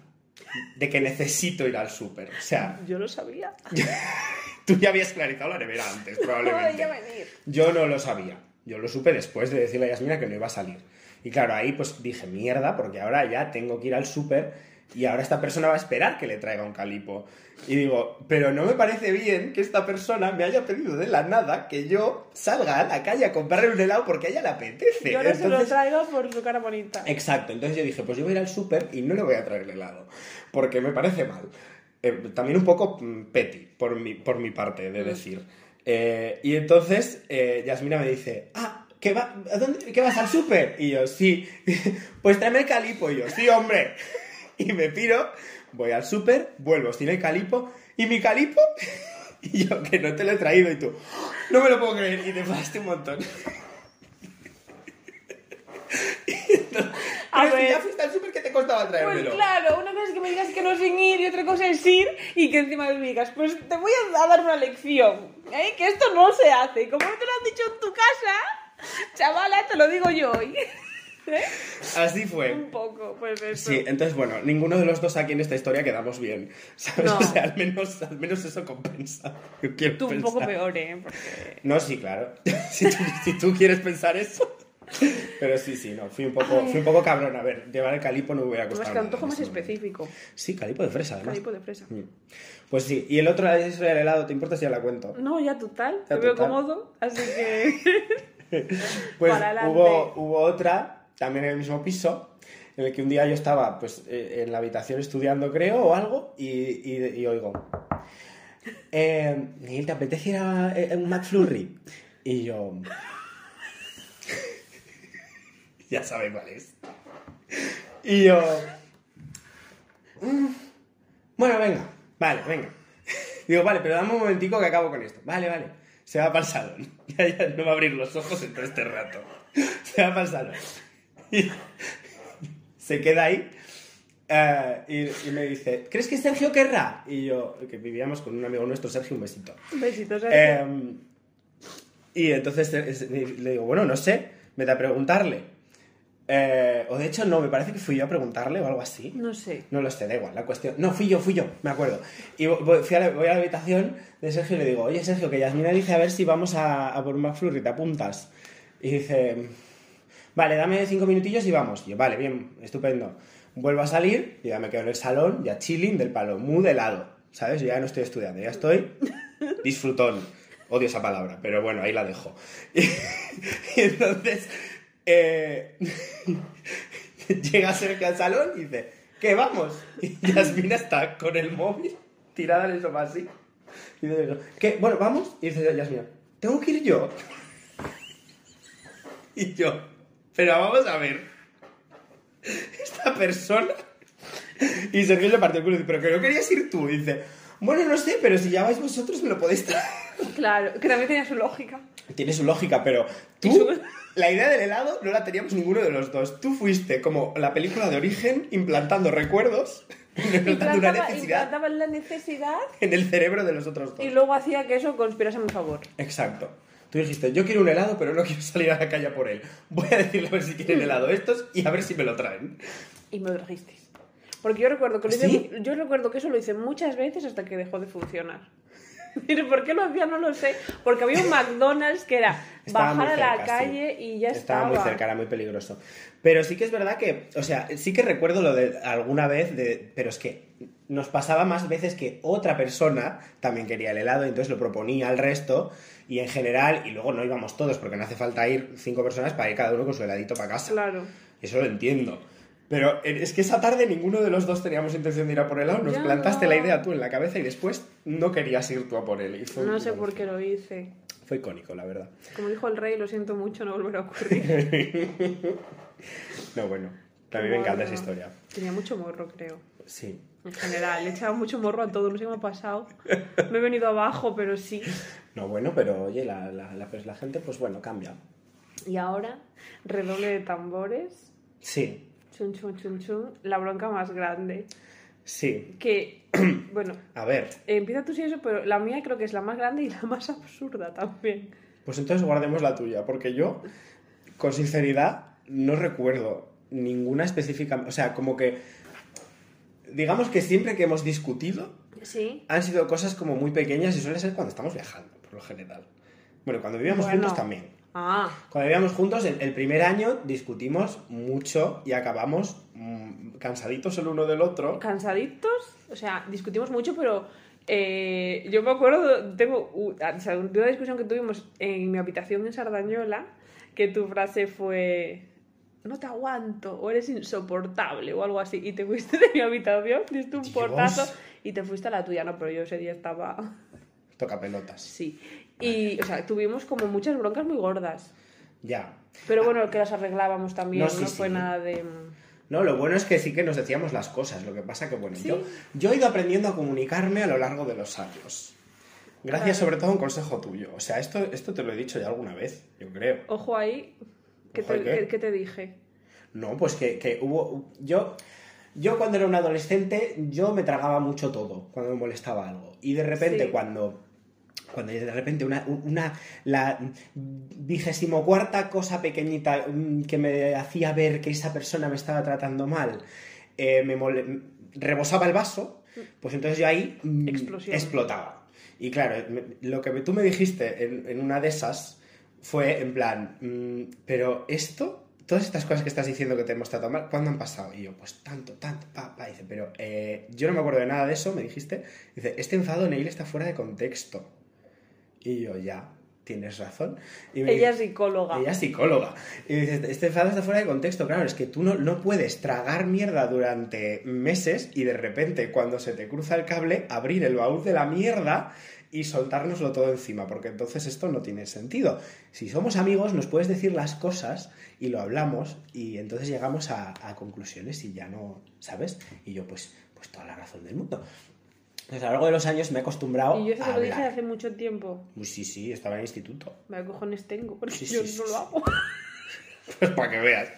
de que necesito ir al súper. O sea, Yo lo sabía. <laughs> tú ya habías clarizado la nevera antes, <laughs> probablemente. venir. Yo no lo sabía. Yo lo supe después de decirle a Yasmina que no iba a salir. Y claro, ahí pues dije, mierda, porque ahora ya tengo que ir al súper y ahora esta persona va a esperar que le traiga un calipo. Y digo, pero no me parece bien que esta persona me haya pedido de la nada que yo salga a la calle a comprarle un helado porque a ella le apetece. Yo no se lo Entonces- traigo por su cara bonita. Exacto, entonces yo dije, pues yo voy a ir al súper y no le voy a traer el helado, porque me parece mal. Eh, también un poco mm, petty, por mi, por mi parte, de decir. Eh, y entonces eh, Yasmina me dice, ah, ¿qué, va, ¿a dónde, ¿qué vas al súper? Y yo, sí, <laughs> pues tráeme el calipo. Y yo, sí, hombre. Y me piro, voy al súper, vuelvo sin el calipo, ¿y mi calipo? <laughs> Y yo, que no te lo he traído, y tú, no me lo puedo creer, y te enfadaste un montón. <laughs> A Pero si ya fuiste al súper, ¿qué te costaba Pues traérmelo? claro, una cosa es que me digas que no sin ir y otra cosa es ir y que encima me digas, pues te voy a dar una lección, ¿eh? que esto no se hace. Como no te lo han dicho en tu casa, chavala, te lo digo yo hoy. <laughs> ¿Eh? <laughs> Así fue. Un poco, pues eso. Sí, entonces, bueno, ninguno de los dos aquí en esta historia quedamos bien. ¿Sabes? No. O sea, al menos, al menos eso compensa. Yo quiero Tú un poco pensar. peor, ¿eh? Porque... No, sí, claro. <laughs> si, tú, si tú quieres pensar eso. Pero sí, sí, no. Fui un poco, fui un poco cabrón. A ver, llevar el calipo no me hubiera costado. que nada antojo más específico. Sí, calipo de fresa, además. Calipo de fresa. Mm. Pues sí, y el otro, la historia del helado, ¿te importa si ya la cuento? No, ya total, Ya te veo total. cómodo, así que... <laughs> Pues Para hubo, hubo otra, también en el mismo piso, en el que un día yo estaba pues, eh, en la habitación estudiando, creo, o algo, y, y- oigo, eh, ¿te apetece ir a eh, un McFlurry? Y yo... <laughs> ya saben cuál es. Y yo... "Mm, Bueno, venga, vale, venga. <laughs> Digo, vale, pero dame un momentico que acabo con esto. Vale, vale. Se va para el salón. <laughs> Ya, ya no va a abrir los ojos en todo este rato. Se va para el salón. Y <laughs> se queda ahí. eh, y, y me dice, ¿crees que Sergio querrá? Y yo, que vivíamos con un amigo nuestro, Sergio, un besito. Besitos, Eh, y entonces eh, es- le digo, bueno, no sé, vete a preguntarle. Eh, o de hecho, no, me parece que fui yo a preguntarle o algo así. No sé. No lo sé, da igual, la cuestión. No, fui yo, fui yo, me acuerdo. Y vo- voy, fui a la, voy a la habitación de Sergio y le digo, oye Sergio, que Yasmina dice a ver si vamos a, a por un McFlurry, te apuntas. Y dice, vale, dame cinco minutillos y vamos. Y yo, vale, bien, estupendo. Vuelvo a salir y ya me quedo en el salón, ya chilling del palo, muy de lado, ¿sabes? Yo ya no estoy estudiando, ya estoy <laughs> disfrutón. Odio esa palabra, pero bueno, ahí la dejo. Y, <laughs> y entonces eh, <laughs> llega Sergio al salón y dice, ¿qué vamos? Y Yasmina está con el móvil tirada en el sofá así. Y dice, ¿qué? Bueno, vamos. Y dice Yasmina, ¿tengo que ir yo? Y yo, pero vamos a ver. Esta persona. Y Sergio le partió el culo pero que no querías ir tú. Dice, bueno, no sé, pero si ya vais vosotros me lo podéis traer. Claro, que también tenía su lógica. Tiene su lógica, pero tú, su- la idea del helado no la teníamos ninguno de los dos. Tú fuiste como la película de origen implantando recuerdos de una Implantaba, necesidad implantaba la necesidad en el cerebro de los otros dos. y luego hacía que eso conspirase a mi favor. Exacto. Tú dijiste, yo quiero un helado, pero no quiero salir a la calle por él. Voy a decirle a ver si quieren helado estos y a ver si me lo traen. Y me lo trajisteis. Porque yo recuerdo que lo hice, ¿Sí? yo recuerdo que eso lo hice muchas veces hasta que dejó de funcionar. <laughs> Pero ¿por qué lo hacía? No lo sé. Porque había un McDonald's que era Estaba bajar a la cerca, sí. calle y ya Estaba estaba. muy cerca, era muy peligroso. Pero sí que es verdad que, o sea, sí que recuerdo lo de alguna vez, de, pero es que nos pasaba más veces que otra persona también quería el helado entonces lo proponía al resto y en general, y luego no íbamos todos porque no hace falta ir cinco personas para ir cada uno con su heladito para casa. Claro. Eso lo entiendo. Pero es que esa tarde ninguno de los dos teníamos intención de ir a por helado, nos Ya plantaste no. la idea tú en la cabeza y después no querías ir tú a por él. Y fue, No sé por qué lo hice. Fue icónico, la verdad. Como dijo el rey, lo siento mucho, no volverá a ocurrir. <laughs> No, bueno, mí me encanta esa historia. Tenía mucho morro, creo. Sí. En general, le echaba mucho morro a todo, no sé qué me ha pasado. Me he venido abajo, pero sí. No, bueno, pero oye, la, la, la, pues la gente, pues bueno, cambia. Y ahora, redoble de tambores. Sí, Chun, chun, chun, chun. La bronca más grande. sí. Que, <clears throat> bueno, A ver, eh, empieza tú sí eso, pero la mía creo que es la más grande y la más absurda también. pues entonces guardemos la tuya, porque yo, con sinceridad, no recuerdo ninguna específica. O sea, como que. Digamos que siempre que hemos discutido, Sí. han sido cosas como muy pequeñas y suele ser cuando estamos viajando, por lo general. Bueno, cuando vivíamos Bueno. juntos también. Ah, Cuando vivíamos juntos, el, el primer año discutimos mucho y acabamos mm, cansaditos el uno del otro. cansaditos. O sea, discutimos mucho, pero eh, yo me acuerdo, tengo o sea, una discusión que tuvimos en mi habitación en Sardañola, que tu frase fue, no te aguanto, o eres insoportable, o algo así, y te fuiste de mi habitación, diste un Dios. portazo y te fuiste a la tuya, no, pero yo ese día estaba... <laughs> Toca pelotas. Sí. Y, o sea, tuvimos como muchas broncas muy gordas. Ya. Pero bueno, que las arreglábamos también, No, no, sí, fue nada de... No, lo bueno es que sí que nos decíamos las cosas. Lo que pasa que, bueno, Sí. yo, yo he ido aprendiendo a comunicarme a lo largo de los años. Gracias Claro. sobre todo a un consejo tuyo. O sea, esto, esto te lo he dicho ya alguna vez, yo creo. Ojo ahí, ¿qué, te, ahí, ¿qué? qué- qué te dije? No, pues que, que hubo... Yo, yo cuando era un adolescente, yo me tragaba mucho todo cuando me molestaba algo. Y de repente Sí. cuando... Cuando de repente una, una la vigésimo cuarta cosa pequeñita mm, que me hacía ver que esa persona me estaba tratando mal, eh, me mole- rebosaba el vaso, pues entonces yo ahí mm, Explosión. explotaba. Y claro, lo que tú me dijiste en, en una de esas fue en plan, mm, pero esto, todas estas cosas que estás diciendo que te hemos tratado mal, ¿cuándo han pasado? Y yo, pues tanto, tanto, pa, pa. Dice, pero eh, yo no me acuerdo de nada de eso, me dijiste. Dice, este enfado, Neil, está fuera de contexto. Y yo, ya, tienes razón. Y me Ella dice- es psicóloga. ella es psicóloga. Y dice, este enfado está fuera de contexto. Claro, es que tú no, no puedes tragar mierda durante meses y de repente, cuando se te cruza el cable, abrir el baúl de la mierda y soltárnoslo todo encima, porque entonces esto no tiene sentido. Si somos amigos, nos puedes decir las cosas y lo hablamos y entonces llegamos a, a conclusiones y ya no, ¿sabes? Y yo, pues, pues toda la razón del mundo. Entonces, a lo largo de los años me he acostumbrado Y yo eso a te lo dije hace mucho tiempo. Pues sí, sí, estaba en el instituto. Me cojones tengo, porque Sí, yo sí, no sí, lo hago. <laughs> Pues para que veas.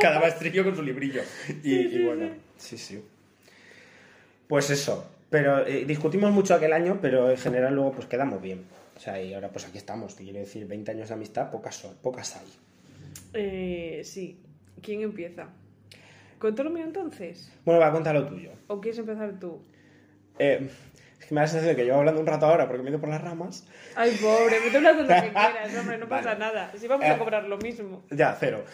Cada maestrillo con su librillo. Y, y bueno, sí, sí. Pues eso. Pero eh, discutimos mucho aquel año, pero en general luego pues quedamos bien. O sea, y ahora pues aquí estamos. Te quiero decir, 20 años de amistad, pocas son, pocas hay. Eh, sí. ¿Quién empieza? ¿Cuento lo mío entonces? Bueno, va a contar lo tuyo. ¿O quieres empezar tú? Eh, es que me da la sensación de que llevo hablando un rato ahora porque me he ido por las ramas. Ay, pobre, me hablas de lo que quieras, <laughs> hombre, no pasa Vale. nada. Si vamos Eh. a cobrar lo mismo. Ya, cero.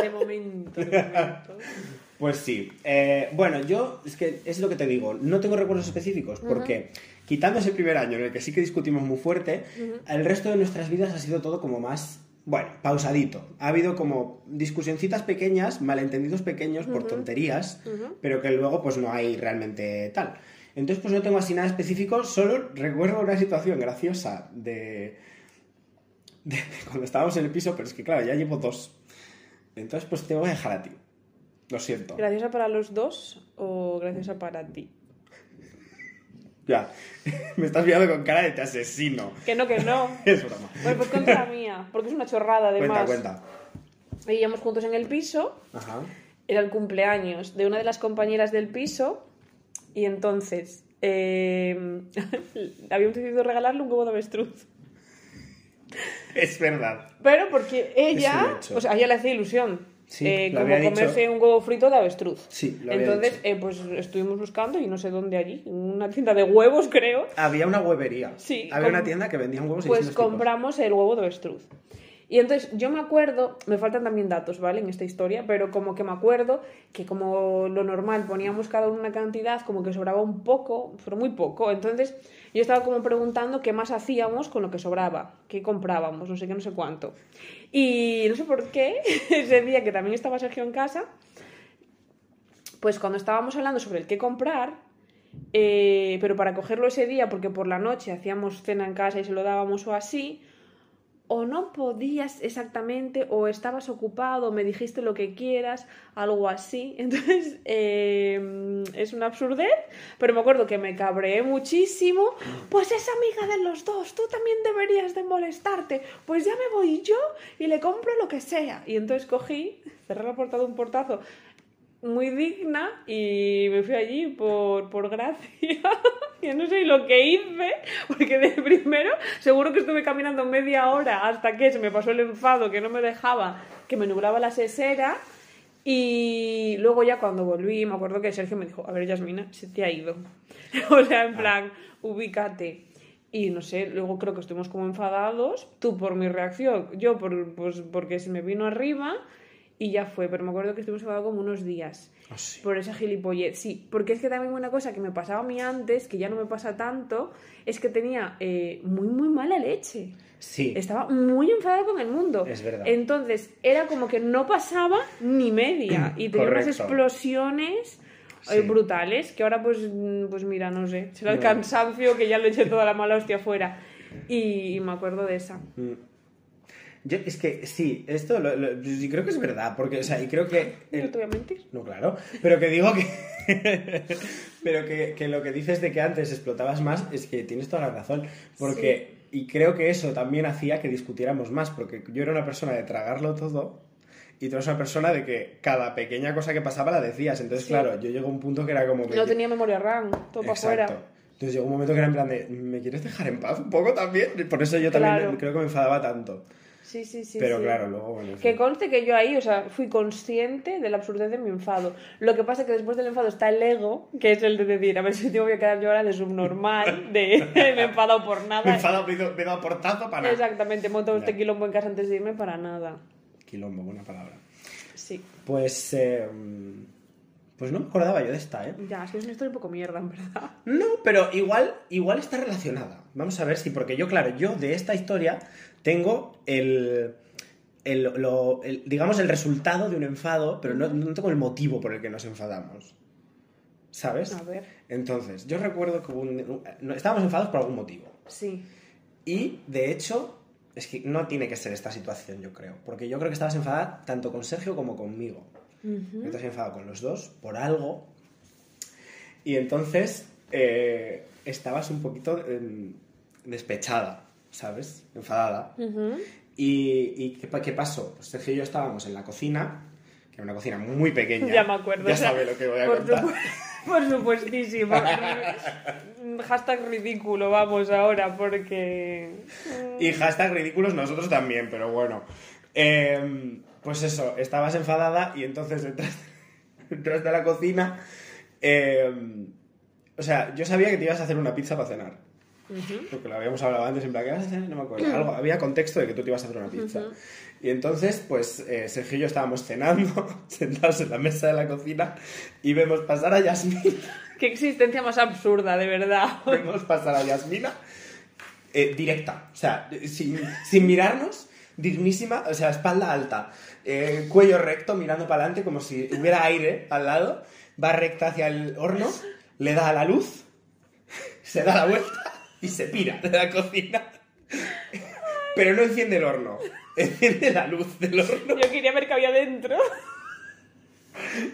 De momento, de momento. <laughs> Pues sí. Eh, bueno, yo es que es lo que te digo, no tengo recuerdos específicos porque quitando ese primer año en el que sí que discutimos muy fuerte, el resto de nuestras vidas ha sido todo como más, bueno, pausadito. Ha habido como discusioncitas pequeñas, malentendidos pequeños por tonterías, pero que luego pues no hay realmente tal. Entonces, pues no tengo así nada específico, solo recuerdo una situación graciosa de, de <laughs> cuando estábamos en el piso, pero es que claro, ya llevo dos. Entonces, pues te voy a dejar a ti. Lo siento. ¿Graciosa para los dos o graciosa para ti? Ya, <laughs> me estás mirando con cara de te asesino. Que no, que no. <laughs> Es broma. Bueno, pues cuenta la <laughs> mía, porque es una chorrada además. Cuenta, cuenta. Vivíamos juntos en el piso, Ajá. era el cumpleaños de una de las compañeras del piso y entonces eh, habíamos decidido regalarle un huevo de avestruz. Es verdad. Pero porque ella, o sea, a ella le hacía ilusión. Sí, eh, como dicho. comerse un huevo frito de avestruz. Sí, lo Entonces, eh, pues estuvimos buscando y no sé dónde allí, en una tienda de huevos, creo. Había una huevería. Sí, Había una tienda que vendía huevos y Pues tipos. compramos el huevo de avestruz. Y entonces yo me acuerdo, me faltan también datos, ¿vale? En esta historia, pero como que me acuerdo que como lo normal poníamos cada uno una cantidad, como que sobraba un poco, pero muy poco. Entonces yo estaba como preguntando qué más hacíamos con lo que sobraba, qué comprábamos, no sé qué, no sé cuánto. Y no sé por qué, <laughs> ese día que también estaba Sergio en casa, pues cuando estábamos hablando sobre el qué comprar, eh, pero para cogerlo ese día, porque por la noche hacíamos cena en casa y se lo dábamos o así, o no podías exactamente, o estabas ocupado, me dijiste lo que quieras, algo así. <laughs> Entonces, eh, es una absurdez, pero me acuerdo que me cabreé muchísimo. Pues es amiga de los dos, tú también deberías de molestarte. Pues ya me voy yo y le compro lo que sea. Y entonces cogí, cerré la puerta de un portazo muy digna y me fui allí por, por gracia. <laughs> Yo no sé lo que hice, <laughs> porque de primero seguro que estuve caminando media hora hasta que se me pasó el enfado que no me dejaba, que me nublaba la sesera. Y luego ya cuando volví, me acuerdo que Sergio me dijo, a ver, Yasmina, se te ha ido. <laughs> o sea, en plan, ubícate. Y no sé, luego creo que estuvimos como enfadados, tú por mi reacción, yo por, pues, porque se me vino arriba y ya fue, pero me acuerdo que estuvimos enfadados como unos días Ah, sí. por esa gilipollez. Sí, porque es que también una cosa que me pasaba a mí antes, que ya no me pasa tanto, es que tenía eh, muy, muy mala leche. Sí. Estaba muy enfadada con el mundo. Es verdad. Entonces, era como que no pasaba ni media. <clears throat> Y tenía unas explosiones eh, Sí. brutales, que ahora pues, mm, pues mira, no sé, será el cansancio que ya lo eché toda la mala hostia afuera. Y, y me acuerdo de esa. Mm. Yo, es que sí, esto lo, lo- yo creo que es verdad, porque, o sea, y creo que... <laughs> No el- te voy a mentir. No, claro, pero que digo que... <laughs> pero que, que lo que dices de que antes explotabas más es que tienes toda la razón, porque... Y creo que eso también hacía que discutiéramos más, porque yo era una persona de tragarlo todo y tú eres una persona de que cada pequeña cosa que pasaba la decías. Entonces, Sí. claro, yo llegó a un punto que era como que... No tenía memoria RAM, todo para afuera. Entonces llegó un momento que era en plan de, ¿me quieres dejar en paz un poco también? Por eso yo también Claro. creo que me enfadaba tanto. Sí, sí, sí. Pero sí. claro, luego, bueno, Que conste que yo ahí, o sea, fui consciente de la absurdez de mi enfado. Lo que pasa es que después del enfado está el ego, que es el de decir, a ver si te voy a quedar yo ahora de subnormal, <laughs> de me he enfadado por nada. Me he enfadado, me he dado- portazo para nada. Exactamente, he montado este quilombo en casa antes de irme para nada. Quilombo, buena palabra. Sí, Pues, eh, pues no me acordaba yo de esta, ¿eh? ya, es que es una historia un poco mierda, en verdad. No, pero igual, igual está relacionada. Vamos a ver si, porque yo, claro, yo de esta historia tengo el, el, lo- el- digamos, el resultado de un enfado, pero no, no tengo el motivo por el que nos enfadamos. ¿Sabes? A ver, Entonces, yo recuerdo que hubo un- estábamos enfadados por algún motivo. sí. Y, de hecho, es que no tiene que ser esta situación, yo creo. Porque yo creo que estabas enfadada tanto con Sergio como conmigo. Ujú. Estás enfadado con los dos por algo. Y entonces eh, estabas un poquito em, despechada, ¿sabes? Enfadada. ¿Y, y qué, pa- qué pasó? Pues Sergio y yo estábamos en la cocina, que era una cocina muy pequeña. Ya me acuerdo. Ya o sea, sabe lo que voy a por contar. <laughs> por supuestísimo. <laughs> Hashtag ridículo, vamos ahora, porque... Y hashtag ridículos nosotros también, pero bueno. Em, pues eso, estabas enfadada y entonces entraste <laughs> a la cocina. em, o sea, yo sabía que te ibas a hacer una pizza para cenar. Ujú. Porque lo habíamos hablado antes, en plan, ¿qué vas a hacer? No me acuerdo. Algo, había contexto de que tú te ibas a hacer una pizza. Y entonces, pues, eh, Sergio y yo estábamos cenando, <laughs> sentados en la mesa de la cocina, y vemos pasar a Yasmina, <laughs> Qué existencia más absurda, de verdad. <laughs> vemos pasar a Yasmina, eh, directa, o sea, sin, sin mirarnos, dignísima, o sea, espalda alta, eh, cuello recto, mirando para adelante, como si hubiera aire al lado, va recta hacia el horno, le da a la luz, se da la vuelta y se pira de la cocina. Pero no enciende el horno, <laughs> enciende la luz del horno Yo quería ver qué había dentro.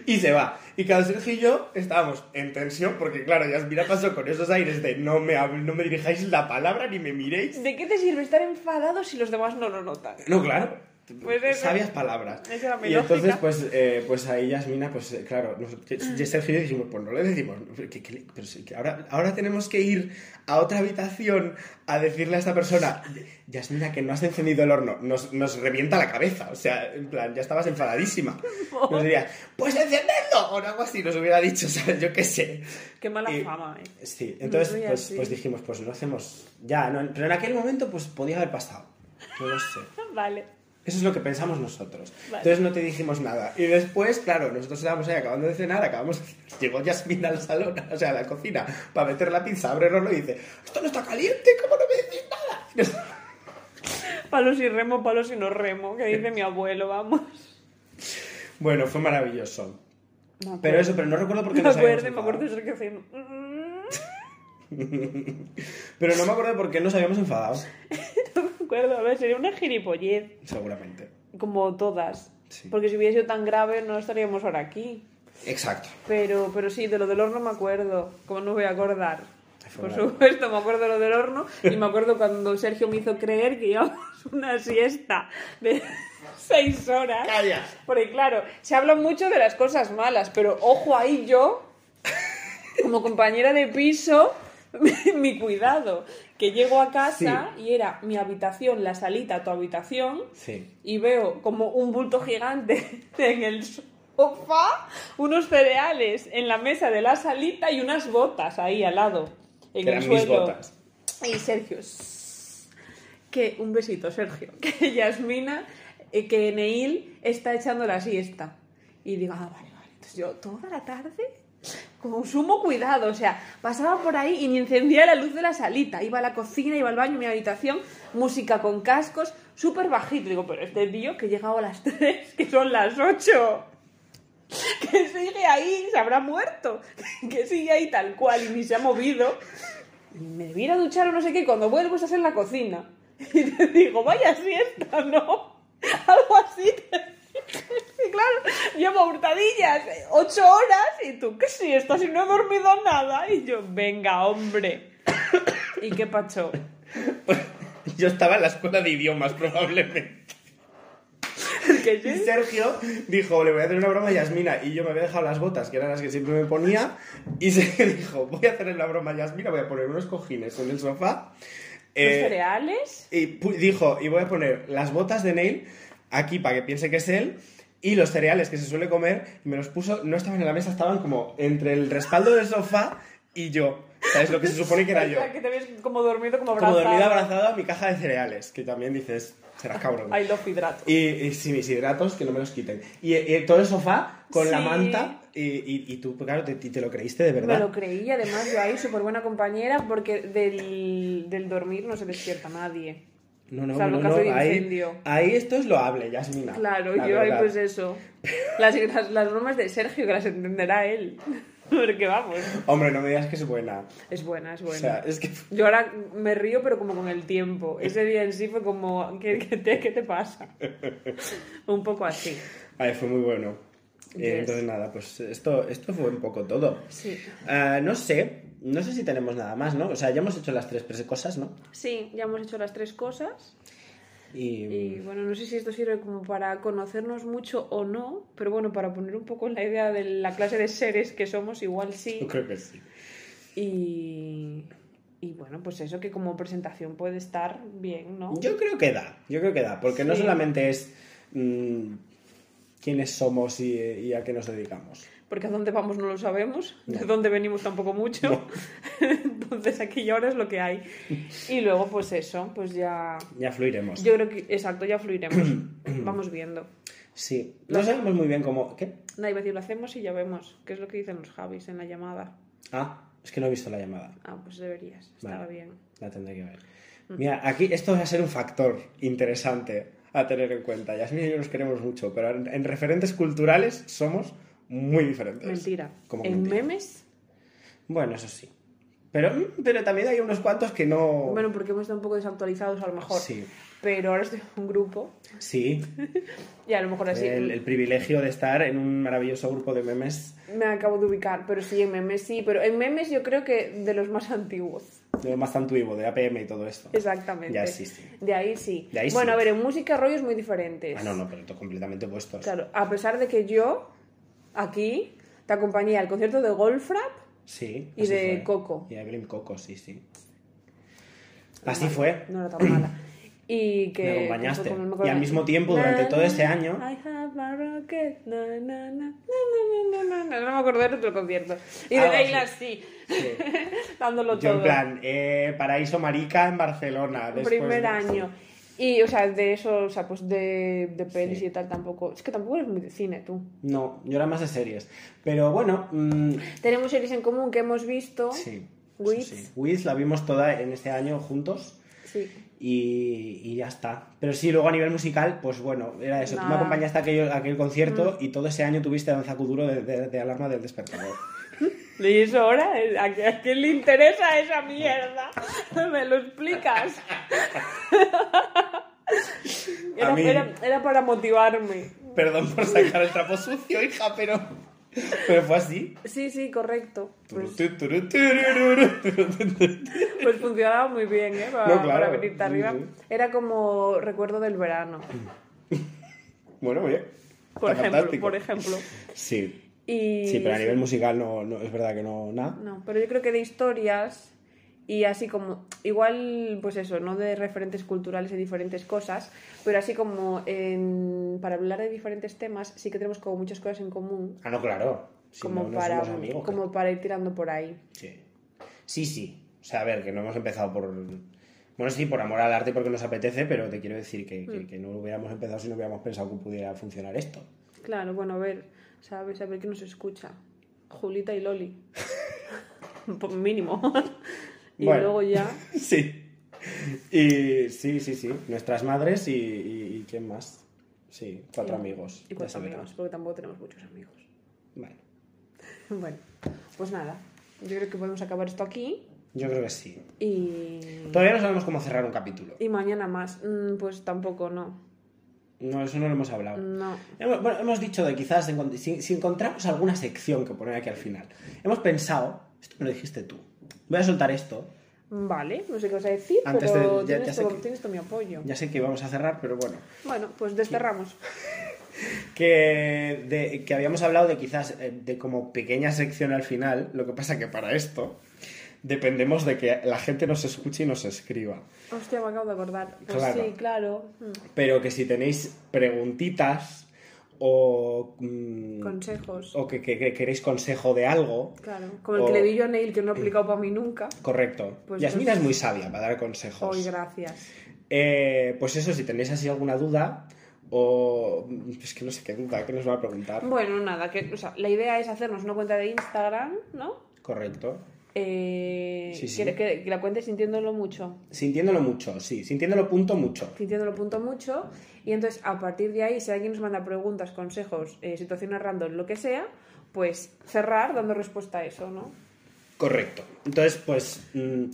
y se va. Y cada Sergio y yo estábamos en tensión porque, claro, Yasmina pasó con esos aires de no me, no me dirijáis la palabra ni me miréis. ¿De qué te sirve estar enfadado si los demás no lo notan? No, claro. Pues Sabias palabras. esa era mi y entonces, lógica. pues, eh, pues ahí Yasmina, pues eh, claro, nos, y Sergio y yo dijimos, pues no le decimos, que, que pero sí, que ahora, ahora tenemos que ir a otra habitación a decirle a esta persona, Yasmina, que no has encendido el horno, nos, nos revienta la cabeza, o sea, en plan, ya estabas enfadadísima. <laughs> Nos diría, pues encendedlo, o algo así, nos hubiera dicho, <laughs> ¿sabes? Yo qué sé. Qué mala Y- fama, eh. Sí, entonces pues, pues dijimos, pues lo hacemos ya, ¿no? pero en aquel momento pues podía haber pasado, no lo sé. <laughs> Vale. Eso es lo que pensamos nosotros. Vale. Entonces no te dijimos nada. Y después, claro, nosotros estábamos ahí acabando de cenar, acabamos... Llegó Yasmin al salón, o sea, a la cocina, para meter la pizza, abre el y dice, esto no está caliente, ¿cómo no me decís nada? Nos- Palos y remo, palos y no remo, que dice mi abuelo, vamos. Bueno, fue maravilloso. Me acuerdo. Pero eso, pero no recuerdo por qué Me nos acuerdo, me acuerdo de enfadado. Sergio haciendo... "Mm". <laughs> Pero no me acuerdo de por qué nos habíamos enfadado. <laughs> No me acuerdo, a ver, sería una gilipollez, Seguramente. como todas. Sí. Porque si hubiera sido tan grave no estaríamos ahora aquí. Exacto. Pero, pero sí, de lo del horno me acuerdo. ¿Cómo no voy a acordar? Por supuesto, me acuerdo de lo del horno y me acuerdo cuando Sergio me hizo creer que íbamos una siesta de <laughs> seis horas. ¡Calla! Porque claro, se habla mucho de las cosas malas, pero ojo ahí yo, como compañera de piso, <laughs> mi cuidado, que llego a casa y era mi habitación, la salita, tu habitación, Sí. y veo como un bulto gigante <laughs> en el sofá, unos cereales en la mesa de la salita y unas botas ahí al lado, en Que el eran mis suelo. botas. Y Sergio, que un besito, Sergio, <laughs> que Yasmina, eh, que Neil está echando la siesta. Y digo, ah, vale, vale. Entonces yo toda la tarde, con sumo cuidado, o sea, pasaba por ahí y ni encendía la luz de la salita. Iba a la cocina, iba al baño, mi habitación, música con cascos, súper bajito. Digo, pero este tío que ha llegado a las <laughs> 3, que son las 8 <laughs> que sigue ahí, se habrá muerto, <laughs> que sigue ahí tal cual y ni se ha movido. Me debiera duchar o no sé qué, cuando vuelvo estás en la cocina. Y te digo, vaya siesta, ¿no? Algo así. <laughs> Y claro, llevo hurtadillas ocho horas y tú, ¿qué siesta? Si no he dormido nada. Y yo, venga, hombre. <coughs> ¿Y qué pacho? <laughs> Yo estaba en la escuela de idiomas, probablemente. <laughs> ¿Qué Y sí? Sergio dijo, le voy a hacer una broma a Yasmina. Y yo me había dejado las botas, que eran las que siempre me ponía. Y se dijo, voy a hacerle la broma a Yasmina, voy a poner unos cojines en el sofá. ¿Los Eh, cereales? y dijo, y voy a poner las botas de Neil aquí para que piense que es él. Y los cereales que se suele comer, me los puso, no estaban en la mesa, estaban como entre el respaldo del sofá y yo. ¿Sabes lo que se supone que era yo? <laughs> Que te ves como dormido, como Como abrazado. dormido abrazado a mi caja de cereales, que también dices, serás cabrón. <laughs> I love hidrato. Y, y sí, mis hidratos, que no me los quiten. Y, y todo el sofá con la Sí. manta, y, y- y tú, claro, te, te lo creíste de verdad. Me lo creí, además yo ahí súper buena compañera porque del, del dormir no se despierta nadie. No, no, Salvo no, caso no, de ahí, incendio. ahí esto es loable, Yasmina. Claro, la yo ahí verdad. pues eso. Las, las, las bromas de Sergio que las entenderá él. <laughs> Porque vamos, Hombre, no me digas que es buena. es buena, es O buena. sea, es que... <laughs> Yo ahora me río, pero como con el tiempo. Ese día en sí fue como, ¿qué, qué te, qué te pasa? <laughs> Un poco así. Ay, fue muy bueno. Eh, entonces nada, pues esto, esto fue un poco todo. Sí. Ah, no sé, no sé si tenemos nada más, ¿no? O sea, ya hemos hecho las tres cosas, ¿no? Sí, ya hemos hecho las tres cosas. Y... Y bueno, no sé si esto sirve como para conocernos mucho o no, pero bueno, para poner un poco en la idea de la clase de seres que somos, igual sí. Yo creo que sí. Y, y bueno, pues eso que como presentación puede estar bien, ¿no? Yo creo que da, yo creo que da, porque no solamente es mm, quiénes somos y, y a qué nos dedicamos. Porque a dónde vamos no lo sabemos, de dónde venimos tampoco mucho. <laughs> Entonces aquí y ahora es lo que hay. Y luego, pues eso, pues ya. Ya fluiremos. Yo creo que, exacto, ya fluiremos. <clears throat> Vamos viendo. Sí, no sabemos muy bien cómo... ¿Qué? Nada, iba a decir, lo hacemos y ya vemos. ¿Qué es lo que dicen los Javis en la llamada? Ah, es que no he visto la llamada. Ah, pues deberías. Estaba Vale. bien. La tendré que ver. Mira, aquí esto va a ser un factor interesante a tener en cuenta. Yasmin y yo nos queremos mucho, pero en, en referentes culturales somos muy diferentes. Mentira. ¿Cómo en mentira? memes, Bueno, eso sí. Pero, mm, pero también hay unos cuantos que no... Bueno, porque hemos estado un poco desactualizados a lo mejor. Sí. Pero ahora estoy en un grupo Sí, <laughs> y a lo mejor así el, el privilegio de estar en un maravilloso grupo de memes me acabo de ubicar. Pero sí, en memes sí. Pero en memes yo creo que de los más antiguos. De más antiguo, de APM y todo esto. Exactamente. Ya sí, sí. De ahí sí. De ahí bueno, sí. a ver, en música rollos muy diferentes. Ah, no, no, pero completamente opuestos. Claro, a pesar de que yo, aquí, te acompañé al concierto de Golfrap Sí. Y de fue. Coco. Y de Coco, sí, sí. Así fue. No era tan mala. <clears throat> y que... Me acompañaste. Y al mismo tiempo, durante todo ese año... I have a rocket, no me acuerdo de otro concierto. Y de Leila sí. sí. <laughs> Dándolo Yo en plan, eh, Paraíso Marica en Barcelona. Primer año. Y, o sea, de eso, o sea, pues de, de pelis sí. y tal tampoco. Es que tampoco eres muy de cine, tú. No, yo era más de series. Pero bueno. Mm, Tenemos series en común que hemos visto. Sí. Wiz. Sí, la vimos toda en este año juntos. Sí. Y, y ya está. Pero sí, luego a nivel musical, pues bueno, era eso. Tú me acompañaste a aquel, a aquel concierto y todo ese año tuviste Danza Kuduro de, de- de alarma del despertador. <laughs> ¿Y eso ahora? ¿A quién le interesa esa mierda? <laughs> ¿Me lo explicas? <laughs> Era, mí- era- era para motivarme. Perdón por sacar el trapo sucio, hija, pero, <laughs> pero fue así. Sí, sí, correcto. Pues, <laughs> pues funcionaba muy bien, ¿eh? Para, No, claro, para venirte sí, arriba. sí. Era como recuerdo del verano, <laughs> Bueno, bien. por ejemplo. fantástico. Por ejemplo. Sí. Y, Sí, pero a nivel musical no, no es verdad que no nada. No, pero yo creo que de historias y así como, igual, pues eso, no de referentes culturales y diferentes cosas, pero así como en- para hablar de diferentes temas sí que tenemos como muchas cosas en común, Ah, no, claro. Si como, no, no para, somos amigos. como para ir tirando por ahí. Sí. sí, sí. O sea, a ver, que no hemos empezado por... Bueno, sí, por amor al arte porque nos apetece, pero te quiero decir que, Mm. que- que no lo hubiéramos empezado si no hubiéramos pensado que pudiera funcionar esto. Claro, bueno, a ver, ¿sabes? A ver quién nos escucha. Julita y Loli. <laughs> Por mínimo. Y Bueno. luego ya... <laughs> Sí. Y sí, sí, sí. Nuestras madres y, y- y ¿quién más? Sí, cuatro amigos. Y cuatro amigos, porque tampoco tenemos muchos amigos. Bueno, <laughs> Bueno, pues nada. Yo creo que podemos acabar esto aquí yo creo que sí. y... Todavía no sabemos cómo cerrar un capítulo. Y mañana más. Mm, pues tampoco, no. No, eso no lo hemos hablado. No. Hemos, bueno, hemos dicho de quizás si, si encontramos alguna sección que poner aquí al final. Hemos pensado, esto me lo dijiste tú, voy a soltar esto, Vale, no sé qué vas a decir, Antes pero de- ya- tienes, ya sé todo, que- tienes todo mi apoyo. ya sé que vamos a cerrar, pero bueno, Bueno, pues desterramos. <laughs> que, de- que habíamos hablado de quizás eh, de como pequeña sección al final, lo que pasa que para esto dependemos de que la gente nos escuche y nos escriba. Hostia, me acabo de acordar. Pues Claro. sí, claro. Pero que si tenéis preguntitas o, mm, Consejos. o que, que- que queréis consejo de algo, Claro. Como el o- que le di yo a Neil, que no he aplicado para mí nunca. correcto. Pues- Yasmina pues- es muy sabia para dar consejos. Hoy, gracias. Eh, pues eso, si tenéis así alguna duda, o es que no sé qué duda, ¿qué nos va a preguntar? Bueno, nada, que, o sea, la idea es hacernos una cuenta de Instagram, ¿no? Correcto. Eh, Sí, sí. Que, que- que la cuente sintiéndolo mucho. Sintiéndolo mucho, sí, sintiéndolo punto mucho. sintiéndolo punto mucho y entonces a partir de ahí si alguien nos manda preguntas, consejos, eh, situaciones random, lo que sea, pues cerrar dando respuesta a eso, ¿no? Correcto. Entonces, pues, mm,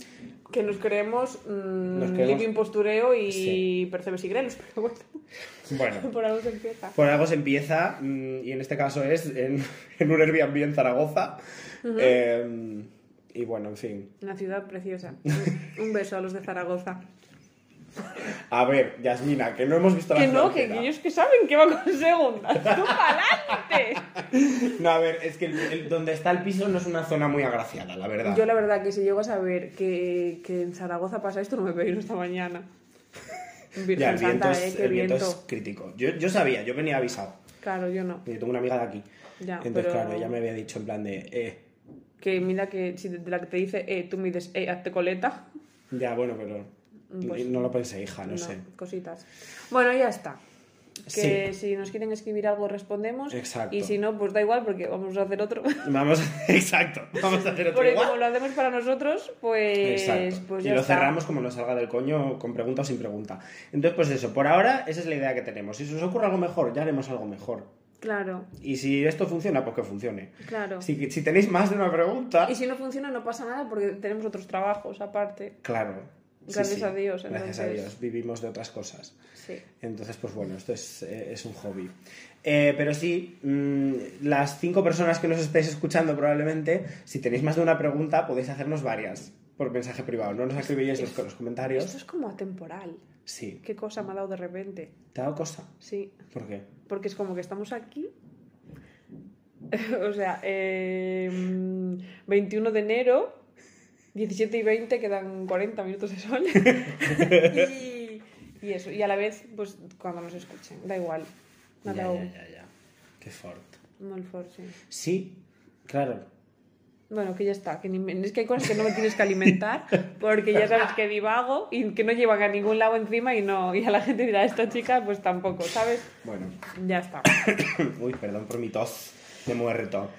Que nos creemos, mm, Nos creemos- living postureo y Sí. percebes y grelos, pero bueno, bueno, <laughs> por algo se empieza. por algo se empieza, mm, y en este caso es en, <laughs> en un Airbnb en Zaragoza. Eh, y bueno, en fin. Una ciudad preciosa. Un- beso a los de Zaragoza. A ver, Yasmina, que no hemos visto la Que no, que, frontera. que ellos que saben que va con segundas. ¡Tú pa'lante! <laughs> No, a ver, es que el- el- donde está el piso no es una zona muy agraciada, la verdad. Yo la verdad que si llego a saber que, que en Zaragoza pasa esto, no me voy esta mañana. Virgen Ya, el viento, Santa, es, ¿eh? Qué el viento viento. es crítico. Yo, yo sabía, yo venía avisado. Claro, yo no. Yo tengo una amiga de aquí. Ya, Entonces, pero- claro, ella me había dicho en plan de, eh, Que mira que si de la que te dice, eh, tú mides, eh, hazte coleta. ya, bueno, pero Pues- no lo pensé, hija, no, sé. Cositas. Bueno, ya está. Que Sí. si nos quieren escribir algo respondemos. Exacto. Y si no, pues da igual porque vamos a hacer otro. <laughs> Vamos, exacto, vamos a hacer otro porque igual. como lo hacemos para nosotros, pues, Exacto. pues y ya lo está. cerramos como nos salga del coño, con pregunta o sin pregunta. Entonces, pues eso, por ahora, esa es la idea que tenemos. Si se os ocurre algo mejor, ya haremos algo mejor. Claro, Y si esto funciona, pues que funcione. claro. Si, si tenéis más de una pregunta, Y si no funciona, no pasa nada porque tenemos otros trabajos aparte. claro. Gracias sí. a Dios, Gracias a. Dios. Vivimos de otras cosas. Sí. Entonces, pues bueno, esto es, eh, es un hobby. Eh, pero sí, mm, las cinco personas que nos estáis escuchando probablemente, si tenéis más de una pregunta, podéis hacernos varias por mensaje privado. No nos escribíais en los, los comentarios. Esto es como atemporal. Sí. ¿Qué cosa me ha dado de repente? ¿Te ha dado cosa? Sí, ¿Por qué? Porque es como que estamos aquí. <laughs> o sea, eh, 21 de enero, 17 y 20, quedan 40 minutos de sol. <laughs> y, y eso, y a la vez, pues cuando nos escuchen, da igual. Ya, Nada, ya, ya, ya. Qué fort. No el force. Sí, claro. Bueno, que ya está. Que ni- es que hay cosas que no me tienes que alimentar porque ya sabes que divago y que no llevan a ningún lado encima y no y a la gente dirá, esta chica pues tampoco, ¿sabes? Bueno. Ya está. <coughs> Uy, perdón por mi tos. Me he muerto.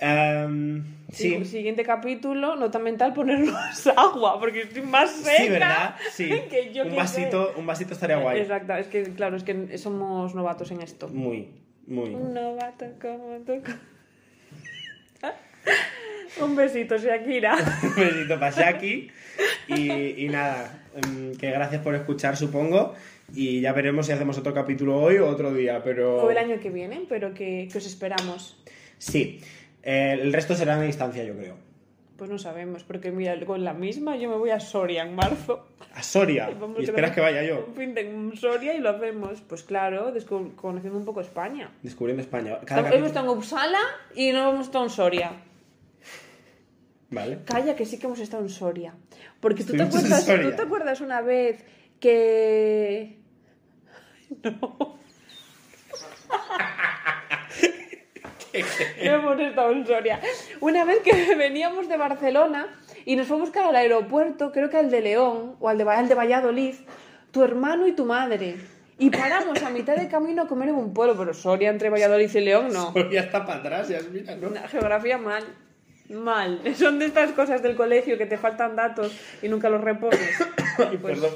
Em, sí. Sí. Siguiente capítulo, nota mental, ponernos <laughs> agua porque estoy más seca. Sí, ¿verdad? Sí. <laughs> que yo un vasito, un vasito estaría guay. Exacto, es que claro, es que somos novatos en esto. Muy, muy. Un novato como tú. <laughs> Un besito, Shakira. <laughs> Un besito para Shaki. Y, y nada, em, que gracias por escuchar, supongo. Y ya veremos si hacemos otro capítulo hoy o otro día, pero... O el año que viene, pero que, que os esperamos. Sí. Eh, el resto será a distancia, yo creo. Pues no sabemos, porque mira, con la misma yo me voy a Soria en marzo. A Soria. <laughs> Y esperas que vaya yo. Un fin de Soria y lo hacemos. Pues claro, conociendo un poco España. Descubriendo España. Cada Hemos capítulo- estado en Uppsala y no hemos estado en Soria. Vale. Calla, que sí que hemos estado en Soria. Porque tú te, acuerdas, tú te acuerdas una vez que... No. No <laughs> hemos estado en Soria. Una vez que <laughs> veníamos de Barcelona y nos fuimos cara al aeropuerto, creo que al de León o al de, al de Valladolid, tu hermano y tu madre. Y paramos a mitad de camino a comer en un pueblo, pero Soria entre Valladolid y León no. Soria está para atrás, ya mira, ¿no? Una geografía mal. Mal. <laughs> Son de estas cosas del colegio que te faltan datos y nunca los repones. <coughs> Ay, Pues- perdón.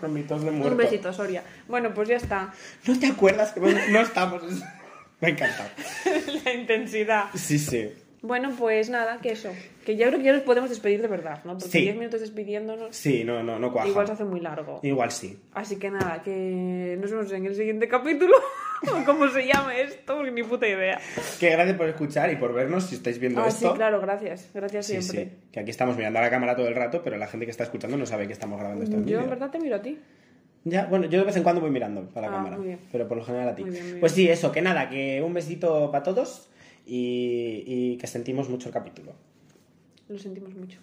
Con mi tos de muerto. Un besito, Soria. Bueno, pues ya está. ¿No te acuerdas que no estamos? <laughs> Me ha encantado. <laughs> La intensidad. Sí, sí. Bueno, pues nada, que eso. Que ya creo que ya nos podemos despedir de verdad, ¿no? Porque Sí. 10 minutos despidiéndonos Sí, no, no, no cuaja. igual se hace muy largo. Igual sí. Así que nada, que nos vemos en el siguiente capítulo. <laughs> o como se llame esto, porque ni puta idea. Que gracias por escuchar y por vernos si estáis viendo Ah, esto. sí, claro, gracias. Gracias Sí, siempre. sí. Que aquí estamos mirando a la cámara todo el rato, pero la gente que está escuchando no sabe que estamos grabando esto en Yo en vídeo. verdad te miro a ti. Ya, bueno, yo de vez en cuando voy mirando para la Ah, cámara, pero por lo general a ti. Muy bien, muy bien. Pues sí, eso, que nada, que un besito para todos y, y que sentimos mucho el capítulo. Lo sentimos mucho.